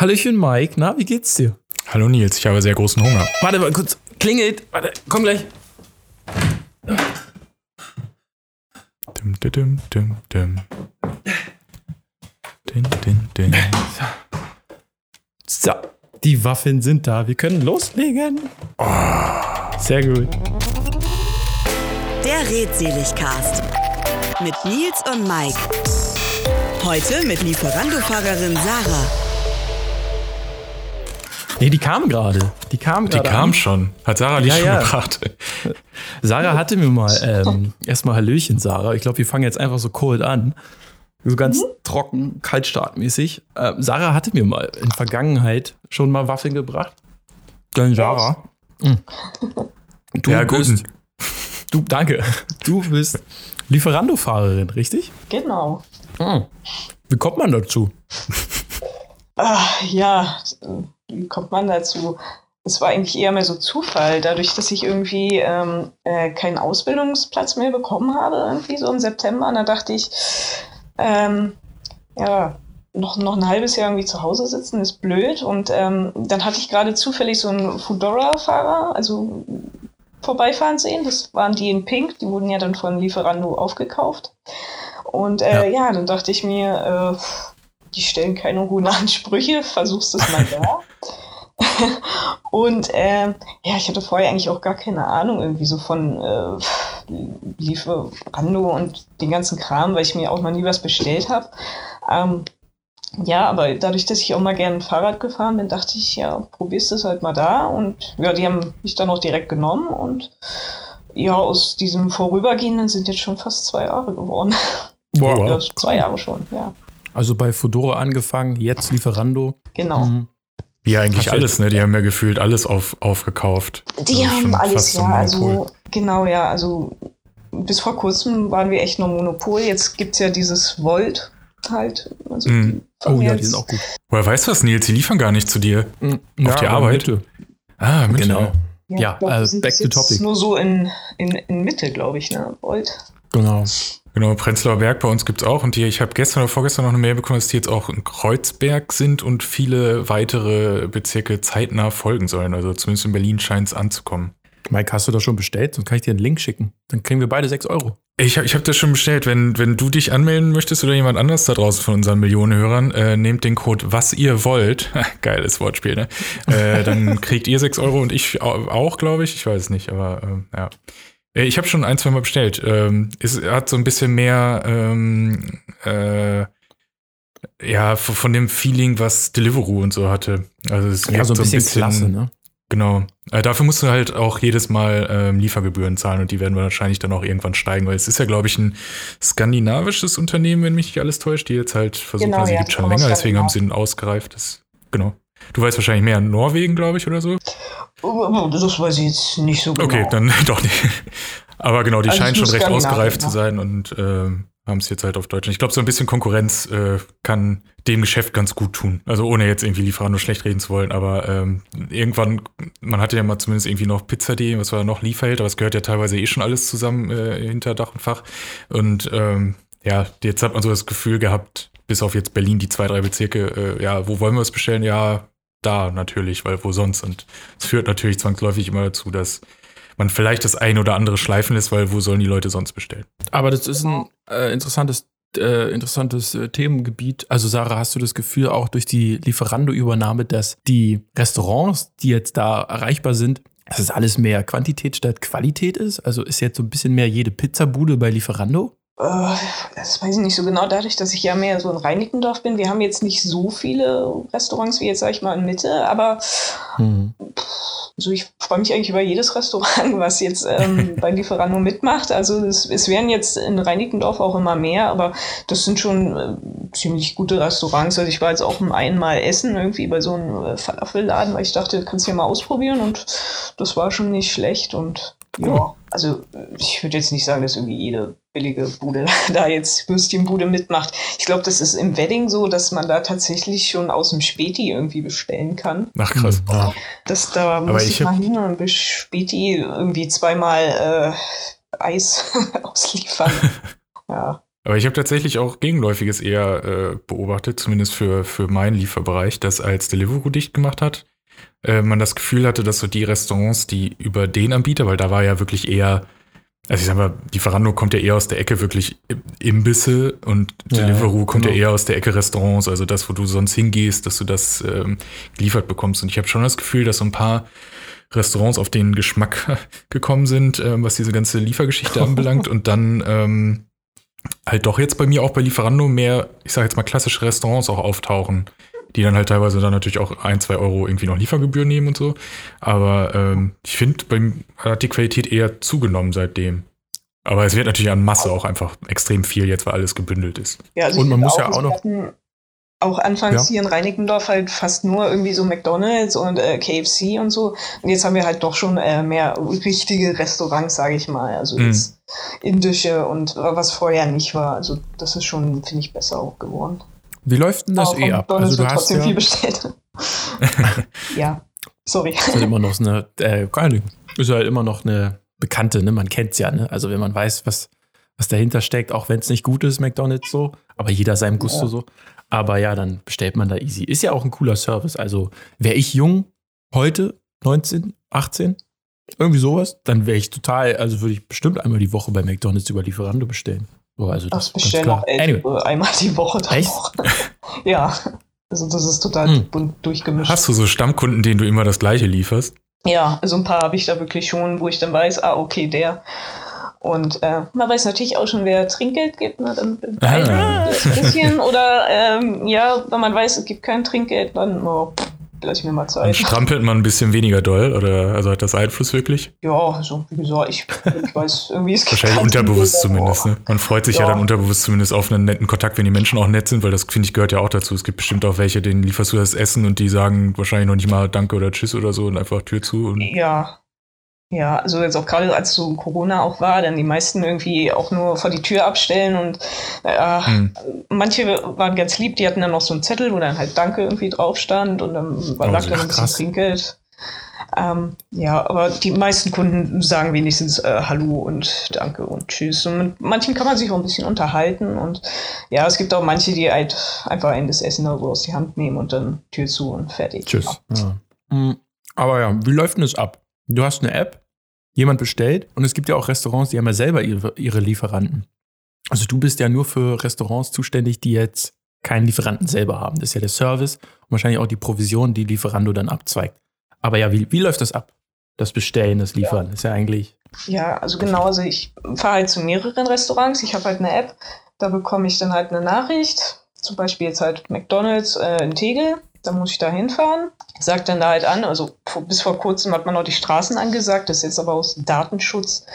Hallöchen Mike, na, wie geht's dir? Hallo Nils, ich habe sehr großen Hunger. Warte mal kurz, klingelt. Warte, komm gleich. Dim, dim, dim, dim. Din, din, din. So, die Waffeln sind da. Wir können loslegen. Sehr gut. Der Redseligcast mit Nils und Mike. Heute mit Lieferando-Fahrerin Sarah. Nee, die kam gerade. Die kam Die gerade. kam an. schon. Hat Sarah dich Ja, schon ja. gebracht? Sarah hatte mir mal ähm, erstmal Hallöchen, Sarah. Ich glaube, wir fangen jetzt einfach so cold an. So ganz trocken, kaltstartmäßig. Ähm, Sarah hatte mir mal in Vergangenheit schon mal Waffeln gebracht. Dann Sarah. Mhm. Du Ja, bist, du, danke. Du bist Lieferando-Fahrerin, richtig? Genau. Mhm. Wie kommt man dazu? Ah, ja, wie kommt man dazu? Es war eigentlich eher mehr so Zufall, dadurch, dass ich irgendwie ähm, äh, keinen Ausbildungsplatz mehr bekommen habe, irgendwie so im September. Und da dachte ich, ähm, ja, noch, noch ein halbes Jahr irgendwie zu Hause sitzen ist blöd. Und ähm, dann hatte ich gerade zufällig so einen Foodora-Fahrer, also vorbeifahren sehen. Das waren die in Pink, die wurden ja dann von Lieferando aufgekauft. Und äh, ja. dann dachte ich mir, äh, die stellen keine hohen Ansprüche, versuchst es mal da. Und äh, ja, ich hatte vorher eigentlich auch gar keine Ahnung irgendwie so von äh, Lieferando und den ganzen Kram, weil ich mir auch noch nie was bestellt habe. Ähm, ja, aber dadurch, dass ich auch mal gerne Fahrrad gefahren bin, dachte ich, ja, probierst es halt mal da. Und ja, die haben mich dann auch direkt genommen und ja, aus diesem Vorübergehenden sind jetzt schon fast zwei Jahre geworden. Wow. Ja, zwei Jahre schon, ja. Also bei Fedora angefangen, jetzt Lieferando. Genau. Mhm. Wie eigentlich Hast du- alles, ne? Die haben ja gefühlt alles auf, aufgekauft. Die Das ist haben alles, ja. Also, genau, ja. Also, bis vor kurzem waren wir echt nur Monopol. Jetzt gibt es ja dieses Volt halt. Also, die fangen Oh ja, die sind auch gut. Woher weißt du was, Nils? Die liefern gar nicht zu dir. Mhm. Auf die Arbeit? Mitte. Ah, mit Genau. Ja, ich glaub, äh, die sind back to topic. Nur so in, in, in Mitte, glaube ich, ne? Volt. Genau. Genau, Prenzlauer Berg bei uns gibt's auch. Und die, ich habe gestern oder vorgestern noch eine Mail bekommen, dass die jetzt auch in Kreuzberg sind und viele weitere Bezirke zeitnah folgen sollen. Also zumindest in Berlin scheint es anzukommen. Mike, hast du das schon bestellt? Sonst kann ich dir einen Link schicken. Dann kriegen wir beide 6 Euro. Ich habe ich hab das schon bestellt. Wenn, wenn du dich anmelden möchtest oder jemand anders da draußen von unseren Millionen Hörern, äh, nehmt den Code was ihr wollt. Geiles Wortspiel, ne? Äh, dann kriegt ihr 6 Euro und ich au- auch, glaube ich. Ich weiß es nicht, aber ähm, ja. Äh, Ich habe schon ein, zwei Mal bestellt. Ähm, es hat so ein bisschen mehr ähm, äh, ja, von dem Feeling, was Deliveroo und so hatte. Also es Ja, wirkt so ein bisschen, klasse, ne? Genau. Äh, dafür musst du halt auch jedes Mal ähm, Liefergebühren zahlen und die werden wahrscheinlich dann auch irgendwann steigen, weil es ist ja, glaube ich, ein skandinavisches Unternehmen, wenn mich nicht alles täuscht, die jetzt halt versuchen, Genau, also die ja, gibt schon länger, deswegen haben sie Skandinavien. ihn ausgereift. Das, genau. Du weißt wahrscheinlich mehr in Norwegen, glaube ich, oder so. Oh, Das weiß ich jetzt nicht so genau. Okay, dann doch nicht. Aber genau, die Also scheinen schon recht ausgereift ja. zu sein und ähm, haben es jetzt halt auf Deutsch. Ich glaube, so ein bisschen Konkurrenz äh, kann dem Geschäft ganz gut tun. Also ohne jetzt irgendwie Lieferando schlecht reden zu wollen, aber ähm, irgendwann, man hatte ja mal zumindest irgendwie noch Pizza.de, was war noch Lieferheld, aber es gehört ja teilweise eh schon alles zusammen äh, hinter Dach und Fach. Und ähm, ja, jetzt hat man so das Gefühl gehabt, bis auf jetzt Berlin, die zwei, drei Bezirke, äh, ja, wo wollen wir es bestellen? Ja, da natürlich, weil wo sonst? Und es führt natürlich zwangsläufig immer dazu, dass man vielleicht das ein oder andere schleifen lässt, weil wo sollen die Leute sonst bestellen? Aber das ist ein äh, interessantes, äh, interessantes äh, Themengebiet. Also, Sarah, hast du das Gefühl auch durch die Lieferando-Übernahme, dass die Restaurants, die jetzt da erreichbar sind, dass es alles mehr Quantität statt Qualität ist? Also ist jetzt so ein bisschen mehr jede Pizzabude bei Lieferando? Äh, Das weiß ich nicht so genau, dadurch, dass ich ja mehr so in Reinickendorf bin. Wir haben jetzt nicht so viele Restaurants wie jetzt, sag ich mal, in Mitte, aber Hm. also ich freue mich eigentlich über jedes Restaurant, was jetzt ähm, bei Lieferando mitmacht. Also es, es werden jetzt in Reinickendorf auch immer mehr, aber das sind schon äh, ziemlich gute Restaurants. Also ich war jetzt auch einmal essen irgendwie bei so einem äh, Falafelladen, weil ich dachte, kannst du ja mal ausprobieren und das war schon nicht schlecht und ja, also ich würde jetzt nicht sagen, dass irgendwie jede billige Bude da jetzt Würstchenbude mitmacht. Ich glaube, das ist im Wedding so, dass man da tatsächlich schon aus dem Späti irgendwie bestellen kann. Ach krass. Ja. Das, da muss ich ich, mal hin und bis Späti irgendwie zweimal äh, Eis ausliefern. ja. Aber ich habe tatsächlich auch Gegenläufiges eher äh, beobachtet, zumindest für, für meinen Lieferbereich, dass als Deliveroo dicht gemacht hat, äh, man das Gefühl hatte, dass so die Restaurants, die über den Anbieter, weil da war ja wirklich eher, also ich sag mal, Lieferando kommt ja eher aus der Ecke wirklich Imbisse und Ja, Deliveroo kommt ja genau. eher aus der Ecke Restaurants, also das, wo du sonst hingehst, dass du das ähm, geliefert bekommst. Und ich habe schon das Gefühl, dass so ein paar Restaurants auf den Geschmack gekommen sind, ähm, was diese ganze Liefergeschichte anbelangt und dann ähm, halt doch jetzt bei mir auch bei Lieferando mehr, ich sage jetzt mal klassische Restaurants auch auftauchen, die dann halt teilweise dann natürlich auch ein, zwei Euro irgendwie noch Liefergebühr nehmen und so. Aber ähm, ich finde, hat die Qualität eher zugenommen seitdem. Aber es wird natürlich an Masse auch einfach extrem viel jetzt, weil alles gebündelt ist. Ja, also Und man muss ja also auch noch- Auch anfangs Ja. hier in Reinickendorf halt fast nur irgendwie so McDonalds und äh, KFC und so. Und jetzt haben wir halt doch schon äh, mehr richtige Restaurants, sage ich mal. Also Mhm. jetzt indische und äh, was vorher nicht war. Also das ist schon, finde ich, besser auch geworden. Wie läuft denn das Aber eh ab? McDonald's Also du wird hast trotzdem ja, viel bestellt. ja, sorry. ist halt immer noch so eine, äh, keine Ahnung, ist halt immer noch eine Bekannte, ne? Man kennt's ja, ne? Also wenn man weiß, was, was dahinter steckt, auch wenn es nicht gut ist, McDonalds so, aber jeder seinem Gusto Ja. so. Aber ja, dann bestellt man da easy. Ist ja auch ein cooler Service. Also wäre ich jung heute, 19, 18, irgendwie sowas, dann wäre ich total, also würde ich bestimmt einmal die Woche bei McDonalds über Lieferando bestellen. So, also das bestellen klar. auch Eltern Anyway, einmal die Woche. Echt? ja, also das ist total Hm. bunt durchgemischt. Hast du so Stammkunden, denen du immer das gleiche lieferst? Ja, also ein paar habe ich da wirklich schon, wo ich dann weiß, ah, okay, der. Und äh, man weiß natürlich auch schon, wer Trinkgeld gibt, ne? dann Ah. ein bisschen. Oder ähm, ja, wenn man weiß, es gibt kein Trinkgeld, dann oh, lass ich mir mal Dann Zeit. strampelt man ein bisschen weniger doll oder also hat das Einfluss wirklich? Ja, also wie gesagt, ich, ich weiß irgendwie, es gibt Wahrscheinlich unterbewusst zumindest. Ne? Man freut sich ja. Ja. dann unterbewusst zumindest auf einen netten Kontakt, wenn die Menschen auch nett sind, weil das finde ich gehört ja auch dazu. Es gibt bestimmt auch welche, denen lieferst du das Essen und die sagen wahrscheinlich noch nicht mal Danke oder Tschüss oder so und einfach Tür zu. Und Ja. Ja, also jetzt auch gerade als so Corona auch war, dann die meisten irgendwie auch nur vor die Tür abstellen und äh, Hm. manche waren ganz lieb, die hatten dann noch so einen Zettel, wo dann halt Danke irgendwie drauf stand und dann war Oh, lag dann ein bisschen. Trinkgeld. Ähm, ja, aber die meisten Kunden sagen wenigstens äh, Hallo und Danke und Tschüss. Und mit manchen kann man sich auch ein bisschen unterhalten und ja, es gibt auch manche, die halt einfach ein das Essen oder so aus die Hand nehmen und dann Tür zu und fertig. Tschüss. Ja. Mm, Aber ja, wie läuft denn das ab? Du hast eine App, jemand bestellt und es gibt ja auch Restaurants, die haben ja selber ihre, ihre Lieferanten. Also du bist ja nur für Restaurants zuständig, die jetzt keinen Lieferanten selber haben. Das ist ja der Service und wahrscheinlich auch die Provision, die Lieferando dann abzweigt. Aber ja, wie, wie läuft das ab? Das Bestellen, das Liefern ist ja eigentlich. Ja, also genau, also ich fahre halt zu mehreren Restaurants. Ich habe halt eine App, da bekomme ich dann halt eine Nachricht. Zum Beispiel jetzt halt McDonalds äh, in Tegel. Da muss ich da hinfahren. Sagt dann da halt an, also bis vor kurzem hat man noch die Straßen angesagt, das ist jetzt aber aus Datenschutz.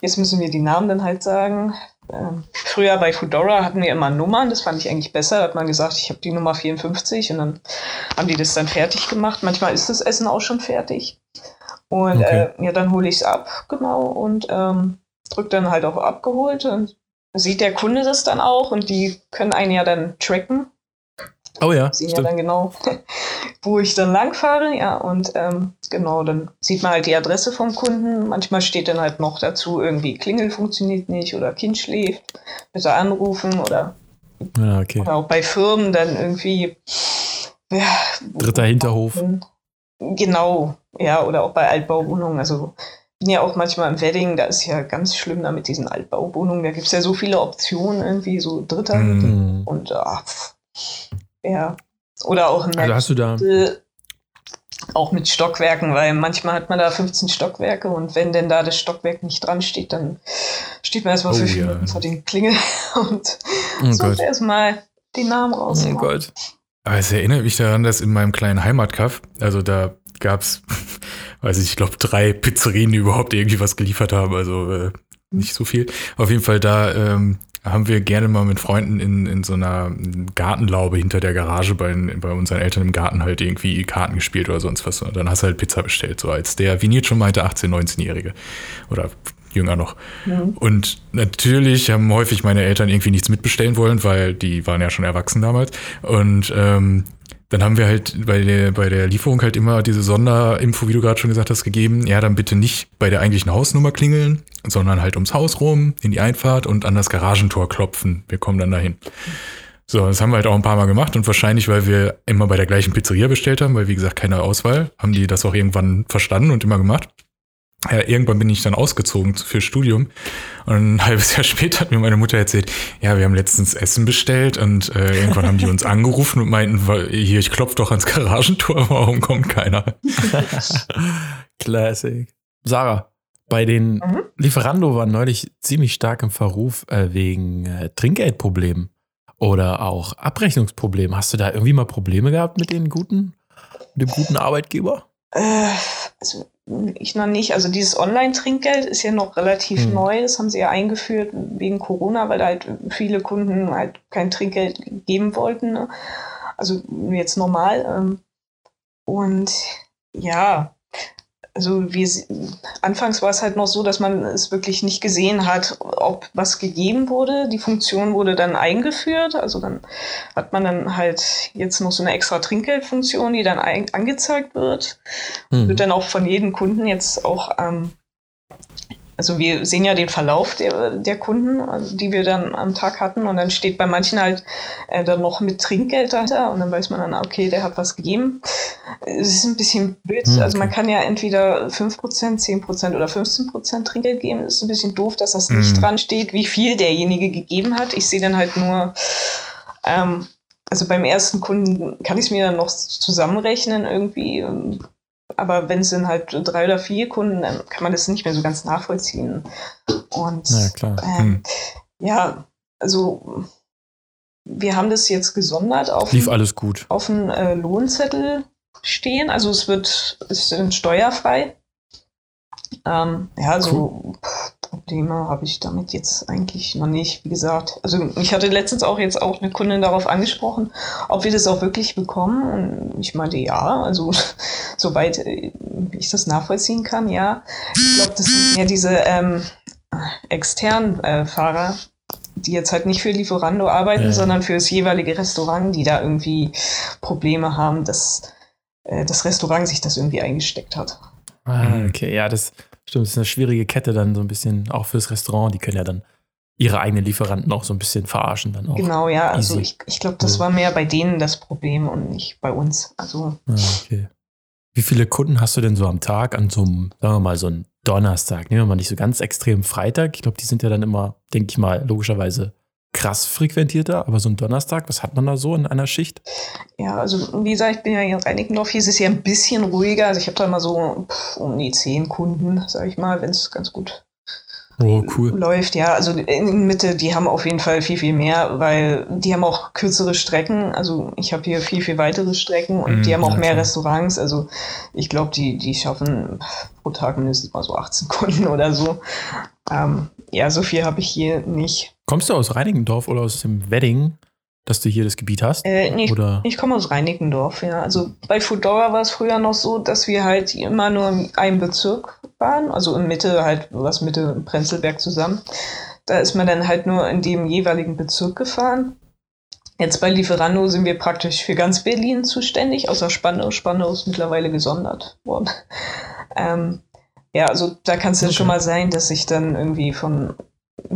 Jetzt müssen wir die Namen dann halt sagen. Ähm, früher bei Foodora hatten wir immer Nummern, das fand ich eigentlich besser. Da hat man gesagt, ich habe die Nummer 54 und dann haben die das dann fertig gemacht. Manchmal ist das Essen auch schon fertig. Und Okay. äh, ja, dann hole ich es ab, genau, und ähm, drück dann halt auf abgeholt und sieht der Kunde das dann auch und die können einen ja dann tracken, Oh ja, sehen ja stimmt. dann genau, wo ich dann lang fahre, ja, und ähm, genau, dann sieht man halt die Adresse vom Kunden. Manchmal steht dann halt noch dazu, irgendwie Klingel funktioniert nicht oder Kind schläft, bitte anrufen oder, Ja, okay. oder auch bei Firmen dann irgendwie, ja, Dritter Hinterhof. Genau, ja, oder auch bei Altbauwohnungen. Also bin ja auch manchmal im Wedding, da ist ja ganz schlimm da mit diesen Altbauwohnungen. Da gibt es ja so viele Optionen, irgendwie so dritter. Mhm. und ah, pff, ja. Oder auch in Also hast du da. auch mit Stockwerken, weil manchmal hat man da 15 Stockwerke und wenn denn da das Stockwerk nicht dran steht, dann steht man erstmal Oh, fünf ja. Minuten vor den Klingel und Oh sucht erstmal den Namen raus. Oh Gott. Aber es erinnert mich daran, dass in meinem kleinen Heimatkaff, also da gab's, weiß ich, ich glaube drei Pizzerien, die überhaupt irgendwie was geliefert haben, also äh, nicht so viel. Auf jeden Fall da ähm, haben wir gerne mal mit Freunden in, in so einer Gartenlaube hinter der Garage bei, bei unseren Eltern im Garten halt irgendwie Karten gespielt oder sonst was. Und dann hast du halt Pizza bestellt, so als der, wie Nils schon meinte, 18-, 19-Jährige oder jünger noch. Mhm. Und natürlich haben häufig meine Eltern irgendwie nichts mitbestellen wollen, weil die waren ja schon erwachsen damals. Und ähm, dann haben wir halt bei der, bei der Lieferung halt immer diese Sonderinfo, wie du gerade schon gesagt hast, gegeben. Ja, dann bitte nicht bei der eigentlichen Hausnummer klingeln, sondern halt ums Haus rum, in die Einfahrt und an das Garagentor klopfen. Wir kommen dann dahin. So, das haben wir halt auch ein paar Mal gemacht und wahrscheinlich, weil wir immer bei der gleichen Pizzeria bestellt haben, weil wie gesagt keine Auswahl, haben die das auch irgendwann verstanden und immer gemacht ja, irgendwann bin ich dann ausgezogen für Studium und ein halbes Jahr später hat mir meine Mutter erzählt, ja, wir haben letztens Essen bestellt und äh, irgendwann haben die uns angerufen und meinten, hier, ich klopfe doch ans Garagentor, warum kommt keiner? Classic. Sarah, bei den mhm. Lieferando waren neulich ziemlich stark im Verruf äh, wegen äh, Trinkgeldproblemen oder auch Abrechnungsproblemen. Hast du da irgendwie mal Probleme gehabt mit den guten, mit dem guten Arbeitgeber? Äh, also ich noch nicht. Also dieses Online-Trinkgeld ist ja noch relativ hm. neu. Das haben sie ja eingeführt wegen Corona, weil halt viele Kunden halt kein Trinkgeld geben wollten. Ne? Also jetzt normal. Ähm, und ja, also wir, anfangs war es halt noch so, dass man es wirklich nicht gesehen hat, ob was gegeben wurde. Die Funktion wurde dann eingeführt. Also dann hat man dann halt jetzt noch so eine extra Trinkgeldfunktion, die dann angezeigt wird. Mhm. Wird dann auch von jedem Kunden jetzt auch ähm, also wir sehen ja den Verlauf der, der Kunden, also die wir dann am Tag hatten und dann steht bei manchen halt äh, dann noch mit Trinkgeld dahinter und dann weiß man dann, okay, der hat was gegeben. Es ist ein bisschen blöd, okay. Hm, also man kann ja entweder 5%, 10% oder 15% Trinkgeld geben. Es ist ein bisschen doof, dass das nicht mhm. dran steht, wie viel derjenige gegeben hat. Ich sehe dann halt nur, ähm, also beim ersten Kunden kann ich es mir dann noch zusammenrechnen irgendwie. Ähm, aber wenn es sind halt drei oder vier Kunden, dann kann man das nicht mehr so ganz nachvollziehen. Und ja, klar. Äh, hm. ja also wir haben das jetzt gesondert auf, Lief alles gut. auf einen äh, Lohnzettel stehen. Also es wird, es ist steuerfrei. Ähm, ja, so Probleme habe ich damit jetzt eigentlich noch nicht. Wie gesagt, also ich hatte letztens auch jetzt auch eine Kundin darauf angesprochen, ob wir das auch wirklich bekommen. Und ich meinte ja, also soweit äh, ich das nachvollziehen kann, ja. Ich glaube, das sind mehr diese ähm, externen äh, Fahrer, die jetzt halt nicht für Lieferando arbeiten, ja. sondern für das jeweilige Restaurant, die da irgendwie Probleme haben, dass äh, das Restaurant sich das irgendwie eingesteckt hat. Ah, okay, ja, das Stimmt, das ist eine schwierige Kette dann so ein bisschen, auch fürs Restaurant. Die können ja dann ihre eigenen Lieferanten auch so ein bisschen verarschen dann auch. Genau, ja. Also ich, ich glaube, das war mehr bei denen das Problem und nicht bei uns. Also. Ah, okay. Wie viele Kunden hast du denn so am Tag an so einem, sagen wir mal, so einem Donnerstag? Nehmen wir mal nicht so ganz extrem Freitag. Ich glaube, die sind ja dann immer, denke ich mal, logischerweise krass frequentierter, aber so ein Donnerstag, was hat man da so in einer Schicht? Ja, also wie gesagt, ich bin ja hier in Reinickendorf, hier ist es ja ein bisschen ruhiger. Also ich habe da mal so pff, um die zehn Kunden, sag ich mal, wenn es ganz gut oh, cool. läuft. Ja, also in Mitte, die haben auf jeden Fall viel, viel mehr, weil die haben auch kürzere Strecken. Also ich habe hier viel, viel weitere Strecken und mm, die haben auch ja, mehr klar. Restaurants. Also ich glaube, die, die schaffen pro Tag mindestens mal so 18 Kunden oder so. Ähm, ja, so viel habe ich hier nicht. Kommst du aus Reinickendorf oder aus dem Wedding, dass du hier das Gebiet hast? Äh, nee, oder? ich, ich komme aus Reinickendorf, ja. Also bei Foodora war es früher noch so, dass wir halt immer nur in einem Bezirk waren, also in Mitte halt, was Mitte Prenzlberg zusammen. Da ist man dann halt nur in dem jeweiligen Bezirk gefahren. Jetzt bei Lieferando sind wir praktisch für ganz Berlin zuständig, außer Spandau. Spandau ist mittlerweile gesondert worden. Ähm, ja, also da kann es ja okay. schon mal sein, dass ich dann irgendwie von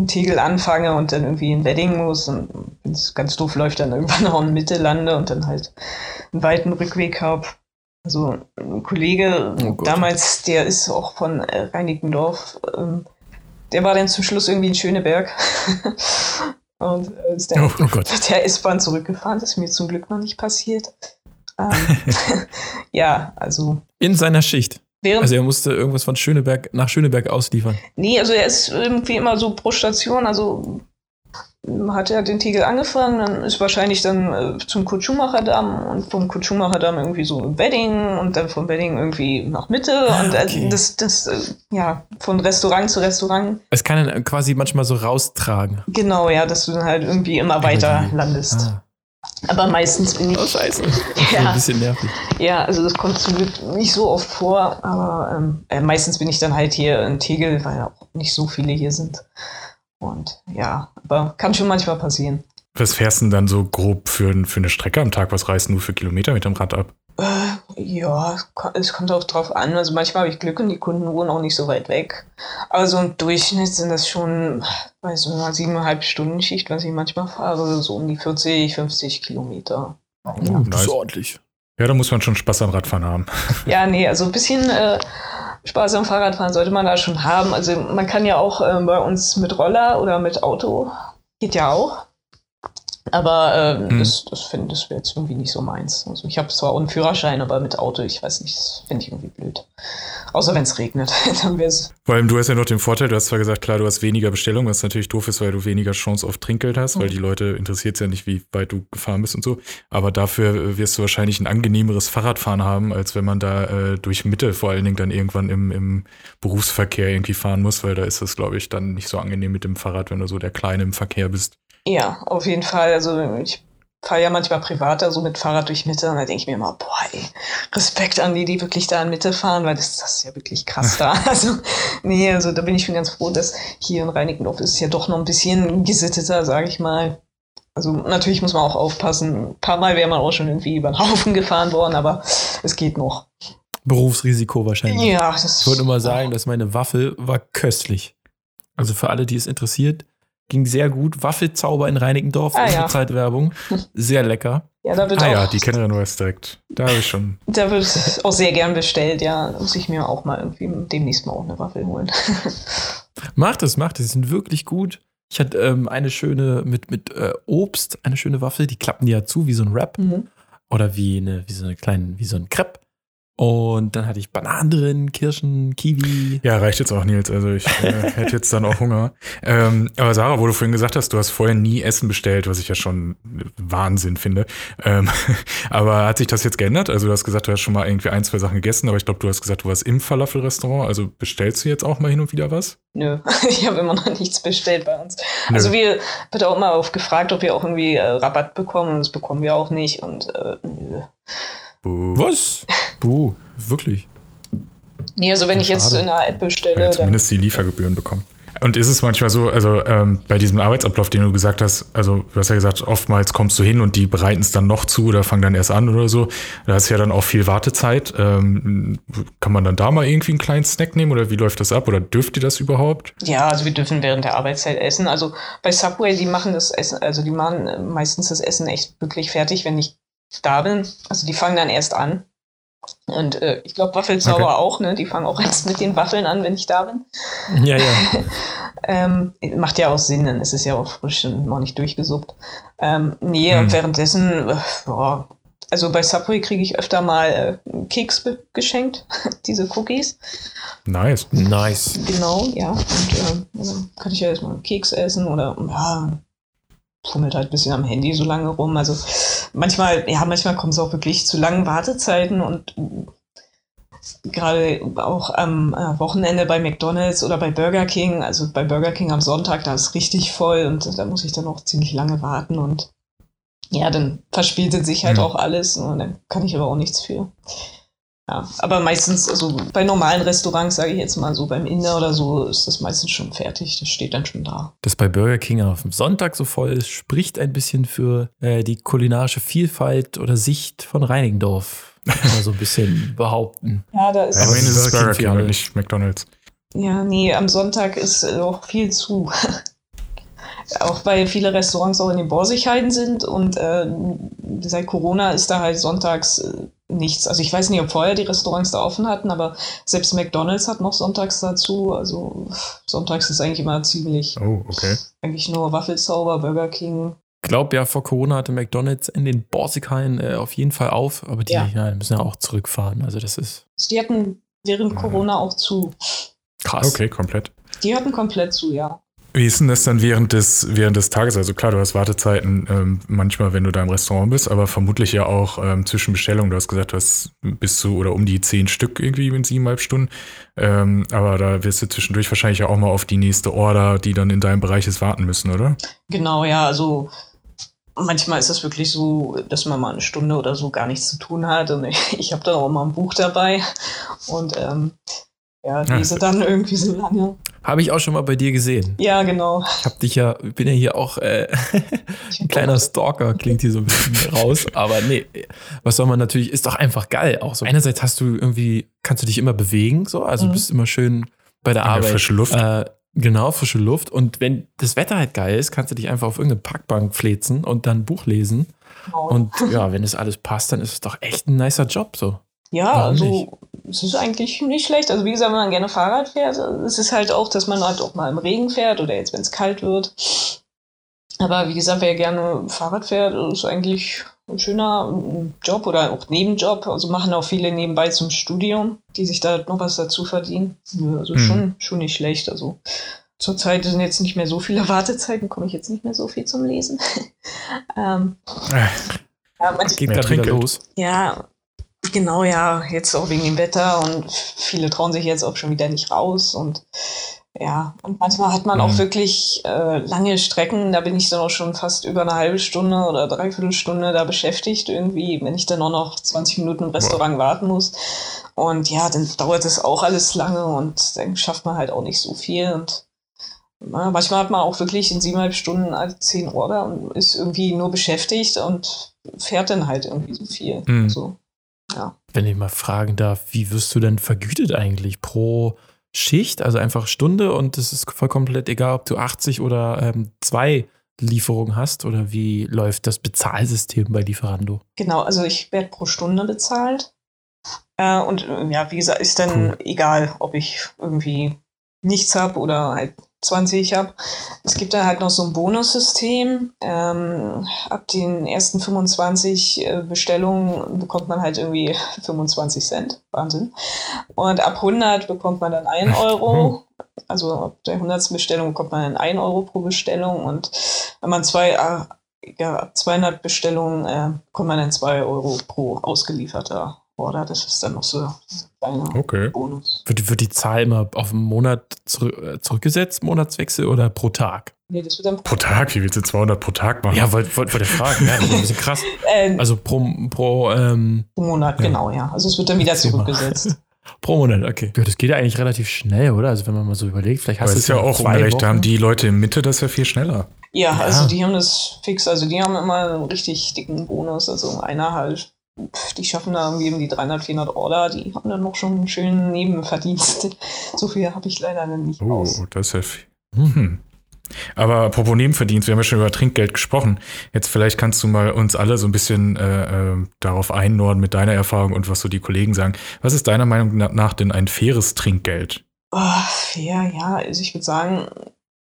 Tegel anfange und dann irgendwie in Wedding muss und wenn es ganz doof läuft, dann irgendwann auch in Mitte lande und dann halt einen weiten Rückweg habe. Also ein Kollege oh damals, der ist auch von äh, Reinickendorf, ähm, der war dann zum Schluss irgendwie in Schöneberg und äh, ist dann oh, oh der S-Bahn zurückgefahren. Das ist mir zum Glück noch nicht passiert. Ähm, ja, also. In seiner Schicht. Während also er musste irgendwas von Schöneberg nach Schöneberg ausliefern. Nee, also er ist irgendwie immer so pro Station, also hat er den Tegel angefangen, dann ist wahrscheinlich dann äh, zum Kutschumacherdam und vom Kutschumacherdam irgendwie so ein Wedding und dann vom Wedding irgendwie nach Mitte ah, und äh, okay. das, das äh, ja, von Restaurant zu Restaurant. Es kann dann quasi manchmal so raustragen. Genau, ja, dass du dann halt irgendwie immer weiter landest. Ah. Aber meistens bin ich. Oh, scheiße. Ja. Ein bisschen nervig. Ja, also das kommt zum Glück nicht so oft vor, aber ähm, äh, meistens bin ich dann halt hier in Tegel, weil auch nicht so viele hier sind. Und ja, aber kann schon manchmal passieren. Was fährst du denn dann so grob für, für eine Strecke am Tag? Was reißt du für Kilometer mit dem Rad ab? Äh, ja, es kommt auch drauf an. Also manchmal habe ich Glück und die Kunden wohnen auch nicht so weit weg. Aber so im Durchschnitt sind das schon bei so einer siebeneinhalb Stunden Schicht, was ich manchmal fahre, so um die 40, 50 Kilometer. Ja, das nice. ist ordentlich. Ja, da muss man schon Spaß am Radfahren haben. Ja, nee, also ein bisschen äh, Spaß am Fahrradfahren sollte man da schon haben. Also man kann ja auch äh, bei uns mit Roller oder mit Auto, geht ja auch. Aber äh, Hm. das, das finde das wäre jetzt irgendwie nicht so meins. Also ich habe zwar auch einen Führerschein, aber mit Auto, ich weiß nicht, das finde ich irgendwie blöd. Außer wenn es regnet, dann wäre es. Vor allem, du hast ja noch den Vorteil, du hast zwar gesagt, klar, du hast weniger Bestellungen, was natürlich doof ist, weil du weniger Chance auf Trinkgeld hast, weil die Leute interessiert ja nicht, wie weit du gefahren bist und so. Aber dafür äh, wirst du wahrscheinlich ein angenehmeres Fahrradfahren haben, als wenn man da äh, durch Mitte vor allen Dingen dann irgendwann im, im Berufsverkehr irgendwie fahren muss, weil da ist es, glaube ich, dann nicht so angenehm mit dem Fahrrad, wenn du so der Kleine im Verkehr bist. Ja, auf jeden Fall. Also ich fahre ja manchmal privat da so mit Fahrrad durch Mitte und da denke ich mir immer, boah, ey, Respekt an die, die wirklich da in Mitte fahren, weil das, das ist ja wirklich krass da. Also, nee, also da bin ich schon ganz froh, dass hier in Reinickendorf ist ja doch noch ein bisschen gesitteter, sage ich mal. Also natürlich muss man auch aufpassen. Ein paar Mal wäre man auch schon irgendwie über den Haufen gefahren worden, aber es geht noch. Berufsrisiko wahrscheinlich. Ja, das Ich wollte nur mal sagen, dass meine Waffel war köstlich. Also für alle, die es interessiert, ging sehr gut. Waffelzauber in Reinickendorf, Ah, unsere ja. Zeitwerbung. Sehr lecker. Ja, da wird Ah auch, ja, die Kennerin West direkt. Da habe ich schon. da wird auch sehr gern bestellt, ja. Da muss ich mir auch mal irgendwie demnächst mal auch eine Waffel holen. Macht es, macht es. Die sind wirklich gut. Ich hatte ähm, eine schöne mit, mit äh, Obst, eine schöne Waffel. Die klappen die ja zu wie so ein Wrap. Mhm. Oder wie, eine, wie so eine kleine, wie so ein Crepe. Und dann hatte ich Bananen drin, Kirschen, Kiwi. Ja, reicht jetzt auch, Nils. Also ich äh, hätte jetzt dann auch Hunger. Ähm, aber Sarah, wo du vorhin gesagt hast, du hast vorher nie Essen bestellt, was ich ja schon Wahnsinn finde. Ähm, aber hat sich das jetzt geändert? Also du hast gesagt, du hast schon mal irgendwie ein, zwei Sachen gegessen, aber ich glaube, du hast gesagt, du warst im Falafel-Restaurant. Also bestellst du jetzt auch mal hin und wieder was? Nö, ich habe immer noch nichts bestellt bei uns. Nö. Also wir wird auch immer oft gefragt, ob wir auch irgendwie äh, Rabatt bekommen. Das bekommen wir auch nicht. Und äh, nö. Buh. Was? Buh, wirklich. Nee, also wenn ich jetzt in einer App Ja, bestelle, dann. zumindest die Liefergebühren bekommen. Und ist es manchmal so, also ähm, bei diesem Arbeitsablauf, den du gesagt hast, also du hast ja gesagt, oftmals kommst du hin und die bereiten es dann noch zu oder fangen dann erst an oder so. Da ist ja dann auch viel Wartezeit. Ähm, kann man dann da mal irgendwie einen kleinen Snack nehmen oder wie läuft das ab oder dürft ihr das überhaupt? Ja, also wir dürfen während der Arbeitszeit essen. Also bei Subway, die machen das Essen, also die machen meistens das Essen echt wirklich fertig, wenn ich da bin. Also die fangen dann erst an. Und äh, ich glaube, Waffelzauber Okay. auch, ne? Die fangen auch erst mit den Waffeln an, wenn ich da bin. Ja, ja. Ähm, macht ja auch Sinn, dann ist es ja auch frisch und noch nicht durchgesuppt. Ähm, nee, Hm. und währenddessen, äh, boah, also bei Subway kriege ich öfter mal äh, Keks geschenkt, diese Cookies. Nice. Nice. Genau, ja. Und ähm, dann kann ich ja erstmal einen Keks essen oder ja, fummelt halt ein bisschen am Handy so lange rum. Also manchmal, ja, manchmal kommt es auch wirklich zu langen Wartezeiten und gerade auch am äh, Wochenende bei McDonalds oder bei Burger King, also bei Burger King am Sonntag, da ist richtig voll und da muss ich dann auch ziemlich lange warten und ja, dann verspielt sich halt Mhm. auch alles und dann kann ich aber auch nichts für. Ja, aber meistens, also bei normalen Restaurants, sage ich jetzt mal so, beim Inder oder so, ist das meistens schon fertig. Das steht dann schon da. Dass bei Burger King auf dem Sonntag so voll ist, spricht ein bisschen für äh, die kulinarische Vielfalt oder Sicht von Reinigendorf. Kann man so ein bisschen behaupten. Ja, da ist. Ja, ist es Burger Burger King King nicht McDonalds. Ja, nee, am Sonntag ist äh, auch viel zu. auch weil viele Restaurants auch in den Borsigheiten sind und äh, seit Corona ist da halt sonntags äh, nichts. Also ich weiß nicht, ob vorher die Restaurants da offen hatten, aber selbst McDonalds hat noch sonntags dazu. Also sonntags ist eigentlich immer ziemlich, Oh, okay. eigentlich nur Waffelzauber, Burger King. Ich glaube ja, vor Corona hatte McDonalds in den Borsigheim äh, auf jeden Fall auf, aber die Ja. ja. müssen ja auch zurückfahren. Also das ist Also die hatten während Ah. Corona auch zu. krass. Okay, komplett. Die hatten komplett zu, ja. Wie ist denn das dann während des, während des Tages? Also klar, du hast Wartezeiten ähm, manchmal, wenn du da im Restaurant bist, aber vermutlich ja auch ähm, zwischen Bestellungen. Du hast gesagt, du hast bis zu oder um die zehn Stück irgendwie in siebeneinhalb Stunden. Ähm, aber da wirst du zwischendurch wahrscheinlich ja auch mal auf die nächste Order, die dann in deinem Bereich ist, warten müssen, oder? Genau, ja, also manchmal ist es wirklich so, dass man mal eine Stunde oder so gar nichts zu tun hat. Und ich, ich habe dann auch mal ein Buch dabei und ähm, ja, Ja. lese dann irgendwie so lange. Habe ich auch schon mal bei dir gesehen. Ja, genau. Ich hab dich ja, bin ja hier auch äh, ein kleiner Stalker, klingt hier so ein bisschen raus. Aber nee, was soll man natürlich, ist doch einfach geil. Auch so. Einerseits hast du irgendwie, kannst du dich immer bewegen, so, also Mhm. bist immer schön bei der Ja, Arbeit. frische Luft. Äh, genau, frische Luft. Und wenn das Wetter halt geil ist, kannst du dich einfach auf irgendeine Parkbank flezen und dann ein Buch lesen. genau. Und ja, wenn das alles passt, dann ist es doch echt ein nicer Job so. Ja, also es ist eigentlich nicht schlecht. Also wie gesagt, wenn man gerne Fahrrad fährt, es ist halt auch, dass man halt auch mal im Regen fährt oder jetzt, wenn es kalt wird. Aber wie gesagt, wer gerne Fahrrad fährt, ist eigentlich ein schöner Job oder auch Nebenjob. Also machen auch viele nebenbei zum Studium, die sich da noch was dazu verdienen. Also Mhm. schon, schon nicht schlecht. Also zurzeit sind jetzt nicht mehr so viele Wartezeiten, komme ich jetzt nicht mehr so viel zum Lesen. ähm, Äh, ja, man, Geht gerade wieder los. ja, genau, ja, jetzt auch wegen dem Wetter und viele trauen sich jetzt auch schon wieder nicht raus und ja, und manchmal hat man auch Mhm. wirklich äh, lange Strecken, da bin ich dann auch schon fast über eine halbe Stunde oder dreiviertel Stunde da beschäftigt irgendwie, wenn ich dann auch noch 20 Minuten im Restaurant warten muss. Und ja, dann dauert das auch alles lange und dann schafft man halt auch nicht so viel und ja, manchmal hat man auch wirklich in siebeneinhalb Stunden zehn Order und ist irgendwie nur beschäftigt und fährt dann halt irgendwie so viel. Mhm. So. Wenn ich mal fragen darf, wie wirst du denn vergütet eigentlich pro Schicht? Also einfach Stunde und es ist voll komplett egal, ob du 80 oder ähm, zwei Lieferungen hast oder wie läuft das Bezahlsystem bei Lieferando? Genau, also ich werde pro Stunde bezahlt. Äh, und äh, ja, wie gesagt, ist dann Cool. egal, ob ich irgendwie nichts habe oder halt 20 habe. Es gibt dann halt noch so ein Bonussystem. Ähm, ab den ersten 25 äh, Bestellungen bekommt man halt irgendwie 25 Cent. Wahnsinn. Und ab 100 bekommt man dann 1 Euro. Also ab der 100. Bestellung bekommt man dann 1 Euro pro Bestellung. Und wenn man zwei, äh, ja, ab 200 Bestellungen äh, bekommt man dann 2 Euro pro ausgelieferter Order. Das ist dann noch so kleiner okay. Bonus. Wird, wird die Zahl immer auf einen Monat zurück, äh, zurückgesetzt, Monatswechsel oder pro Tag? Nee, das wird dann Pro Tag, wie willst du 200 pro Tag machen? Ja, wollte wollt, wollt ihr fragen. Ja, das ist ein bisschen krass. äh, Also pro, pro, ähm, pro Monat, ja. genau, ja. Also es wird dann wieder zurückgesetzt. pro Monat, okay. Ja, das geht ja eigentlich relativ schnell, oder? Also wenn man mal so überlegt, vielleicht hast du es ist ja auch unrecht, da haben die Leute in Mitte das ja viel schneller. Ja, Ja. also die haben das fix, also die haben immer einen richtig dicken Bonus. Also einer halt, pf, die schaffen da irgendwie um die 300, 400 Order, die haben dann noch schon einen schönen Nebenverdienst. So viel habe ich leider dann nicht Oh, raus. das ist ja viel. Hm. Aber apropos Nebenverdienst, wir haben ja schon über Trinkgeld gesprochen. Jetzt vielleicht kannst du mal uns alle so ein bisschen äh, äh, darauf einnorden mit deiner Erfahrung und was so die Kollegen sagen. Was ist deiner Meinung na- nach denn ein faires Trinkgeld? Oh, ja, ja, also ich würde sagen,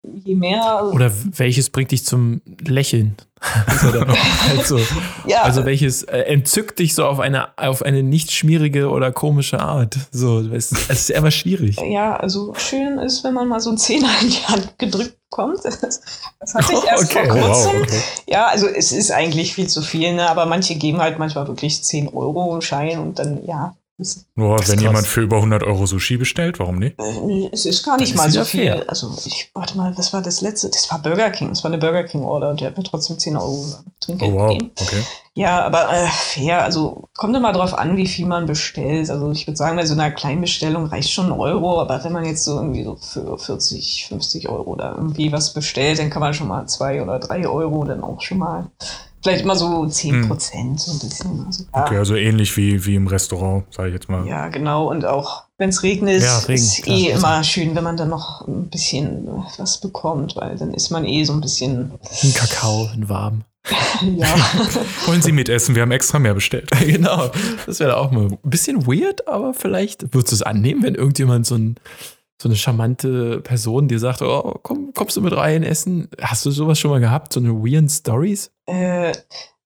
je mehr. Oder welches bringt dich zum Lächeln? Oder halt so. ja, Also welches äh, entzückt dich so auf eine, auf eine nicht schmierige oder komische Art? So, es, es ist immer schwierig. Ja, also schön ist, wenn man mal so einen Zehner in die Hand gedrückt bekommt. Das, das hatte ich erst Okay. vor kurzem. wow, okay. Ja, also es ist eigentlich viel zu viel, ne? aber manche geben halt manchmal wirklich 10 Euro Schein und dann, ja, Nur wenn krass. jemand für über 100 Euro Sushi bestellt, warum nicht? äh, es ist gar nicht Das mal so viel. fair. Also ich, warte mal, was war das letzte? Das war Burger King, das war eine Burger King Order und der hat mir trotzdem 10 Euro Trinkgeld Oh wow, gegeben. okay. Ja, aber äh, fair, also kommt immer drauf an, wie viel man bestellt. Also ich würde sagen, bei so einer Kleinbestellung reicht schon ein Euro, aber wenn man jetzt so irgendwie so für 40, 50 Euro oder irgendwie was bestellt, dann kann man schon mal zwei oder drei Euro dann auch schon mal. Vielleicht immer so 10 Prozent, so ein bisschen. Also, ja. Okay, also ähnlich wie, wie im Restaurant, sage ich jetzt mal. Ja, genau. Und auch wenn es regnet, Ja, Regen, ist klar, eh ist immer schön, wenn man dann noch ein bisschen was bekommt, weil dann ist man eh so ein bisschen, Ein Kakao, ein warm. ja. Wollen Sie mitessen? Wir haben extra mehr bestellt. genau. Das wäre auch mal ein bisschen weird, aber vielleicht würdest du es annehmen, wenn irgendjemand so, ein, so eine charmante Person dir sagt, oh, komm, kommst du mit rein essen? Hast du sowas schon mal gehabt? So eine weird Stories? Äh,